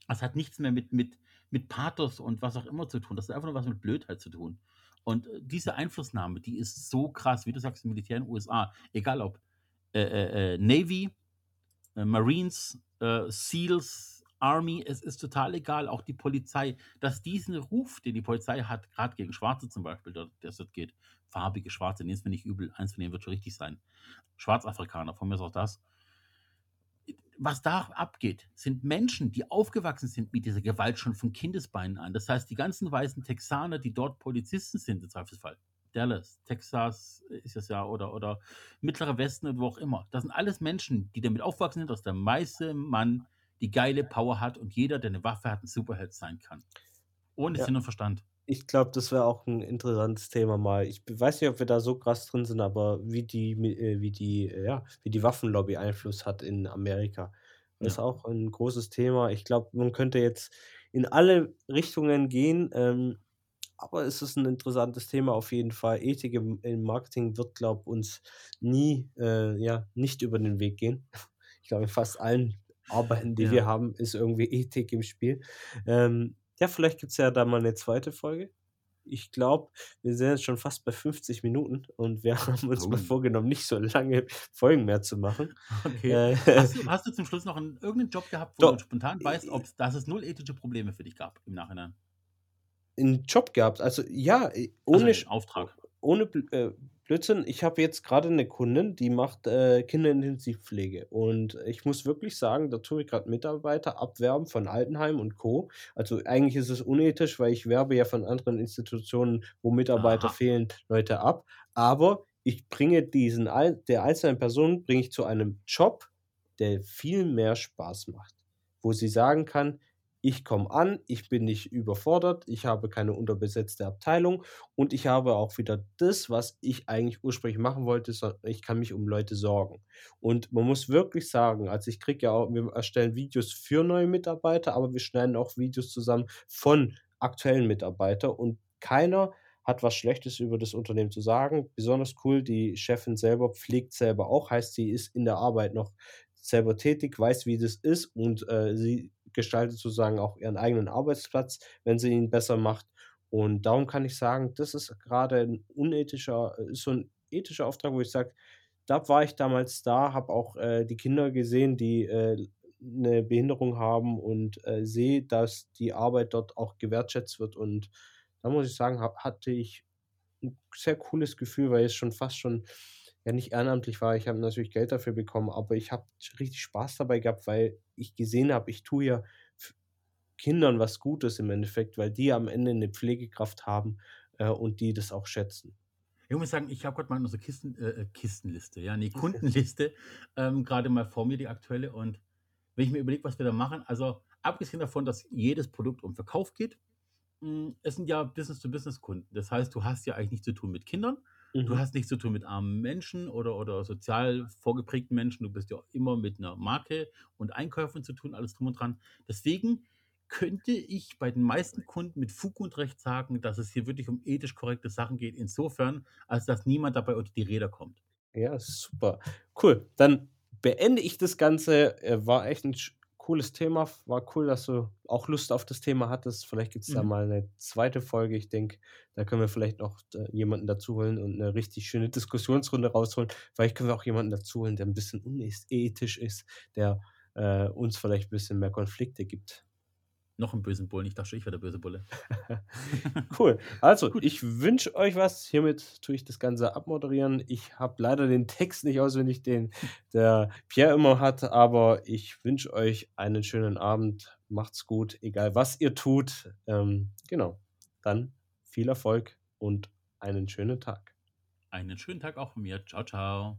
Das hat nichts mehr mit, mit, mit Pathos und was auch immer zu tun. Das hat einfach nur was mit Blödheit zu tun. Und äh, diese Einflussnahme, die ist so krass, wie du sagst, im Militär in den USA. Egal ob äh, äh, äh, Navy, äh, Marines, äh, SEALs, Army, es ist total egal, auch die Polizei, dass diesen Ruf, den die Polizei hat, gerade gegen Schwarze zum Beispiel, der es dort geht, farbige Schwarze, nehmen es mir nicht übel, eins von denen wird schon richtig sein. Schwarzafrikaner, von mir ist auch das. Was da abgeht, sind Menschen, die aufgewachsen sind mit dieser Gewalt schon von Kindesbeinen an. Das heißt, die ganzen weißen Texaner, die dort Polizisten sind, im Zweifelsfall, Dallas, Texas ist es ja, oder, oder Mittlerer Westen und wo auch immer. Das sind alles Menschen, die damit aufwachsen sind, dass der meiste Mann die geile Power hat und jeder, der eine Waffe hat, ein Superheld sein kann. Ohne Ja. Sinn und Verstand. Ich glaube, das wäre auch ein interessantes Thema mal. Ich weiß nicht, ob wir da so krass drin sind, aber wie die äh, wie die ja, wie die Waffenlobby Einfluss hat in Amerika. Das ist Ja. auch ein großes Thema. Ich glaube, man könnte jetzt in alle Richtungen gehen, ähm, aber es ist ein interessantes Thema auf jeden Fall. Ethik im im Marketing wird, glaube uns nie äh, ja, nicht über den Weg gehen. Ich glaube, in fast allen Arbeiten, die wir Ja. haben, ist irgendwie Ethik im Spiel. Ähm, ja, vielleicht gibt's ja da mal eine zweite Folge. Ich glaube, wir sind jetzt schon fast bei 50 Minuten und wir haben uns mal Oh. vorgenommen, nicht so lange Folgen mehr zu machen. Okay. Äh, Hast du, hast du zum Schluss noch einen, irgendeinen Job gehabt, wo Doch. du spontan weißt, ob's, dass es null ethische Probleme für dich gab im Nachhinein? 'n Job gehabt. Also ja, Also ohne einen Sch Auftrag. ohne äh, Blödsinn, ich habe jetzt gerade eine Kundin, die macht, äh, Kinderintensivpflege. Und ich muss wirklich sagen, da tue ich gerade Mitarbeiter abwerben von Altenheim und Co. Also, eigentlich ist es unethisch, weil ich werbe ja von anderen Institutionen, wo Mitarbeiter Aha. fehlen, Leute ab. Aber ich bringe diesen der einzelnen Person bringe ich zu einem Job, der viel mehr Spaß macht, wo sie sagen kann: „Ich komme an, ich bin nicht überfordert, ich habe keine unterbesetzte Abteilung und ich habe auch wieder das, was ich eigentlich ursprünglich machen wollte, ich kann mich um Leute sorgen.“ Und man muss wirklich sagen, also, ich kriege ja auch wir erstellen Videos für neue Mitarbeiter, aber wir schneiden auch Videos zusammen von aktuellen Mitarbeiter und keiner hat was Schlechtes über das Unternehmen zu sagen. Besonders cool, die Chefin selber pflegt selber auch, heißt, sie ist in der Arbeit noch selber tätig, weiß, wie das ist und, äh, sie gestaltet sozusagen auch ihren eigenen Arbeitsplatz, wenn sie ihn besser macht. Und darum kann ich sagen, das ist grade 'n unethischer äh, ist so 'n ethischer Auftrag, wo ich sage, da war ich damals da, habe auch, äh, die Kinder gesehen, die, äh, 'ne Behinderung haben und, äh, sehe, dass die Arbeit dort auch gewertschätzt wird. Und da muss ich sagen, ha hatte ich 'n sehr cooles Gefühl, weil es schon fast schon ja nicht ehrenamtlich war. Ich habe natürlich Geld dafür bekommen, aber ich habe richtig Spaß dabei gehabt, weil ich gesehen habe, ich tue ja Kindern was Gutes im Endeffekt, weil die am Ende 'ne Pflegekraft haben, äh, und die das auch schätzen. Ich muss sagen, ich habe grad mal unsere Kisten äh, äh, Kistenliste, ja, ne, Kundenliste, ähm, grade mal vor mir, die aktuelle. Und wenn ich mir überlege, was wir da machen also, abgesehen davon, dass jedes Produkt um Verkauf geht, hm, es sind ja Business-to-Business-Kunden. Das heißt, du hast ja eigentlich nichts zu tun mit Kindern, du Mhm. hast nichts zu tun mit armen Menschen oder oder sozial vorgeprägten Menschen. Du bist ja immer mit 'ner Marke und Einkäufern zu tun, alles drum und dran. Deswegen könnte ich bei den meisten Kunden mit Fug und Recht sagen, dass es hier wirklich um ethisch korrekte Sachen geht, insofern, als dass niemand dabei unter die Räder kommt. Ja, super. Cool. Dann beende ich das Ganze. War echt 'n sch cooles Thema. War cool, dass du auch Lust auf das Thema hattest. Vielleicht gibt's da Mhm. mal 'ne 2. Folge. Ich denke, da können wir vielleicht noch d jemanden dazu holen und 'ne richtig schöne Diskussionsrunde rausholen. Vielleicht können wir auch jemanden dazu holen, der 'n bisschen unes ethisch ist, der, äh, uns vielleicht bisschen mehr Konflikte gibt. Noch 'n bösen Bullen. Ich dachte schon, ich wäre der böse Bulle. Cool. Also, Gut. ich wünsche euch was. Hiermit tue ich das Ganze abmoderieren. Ich habe leider den Text nicht auswendig, den der Pierre immer hat, aber ich wünsche euch einen schönen Abend. Macht's gut, egal was ihr tut. Ähm, genau. Dann viel Erfolg und einen schönen Tag. Einen schönen Tag auch von mir. Tschau, tschau.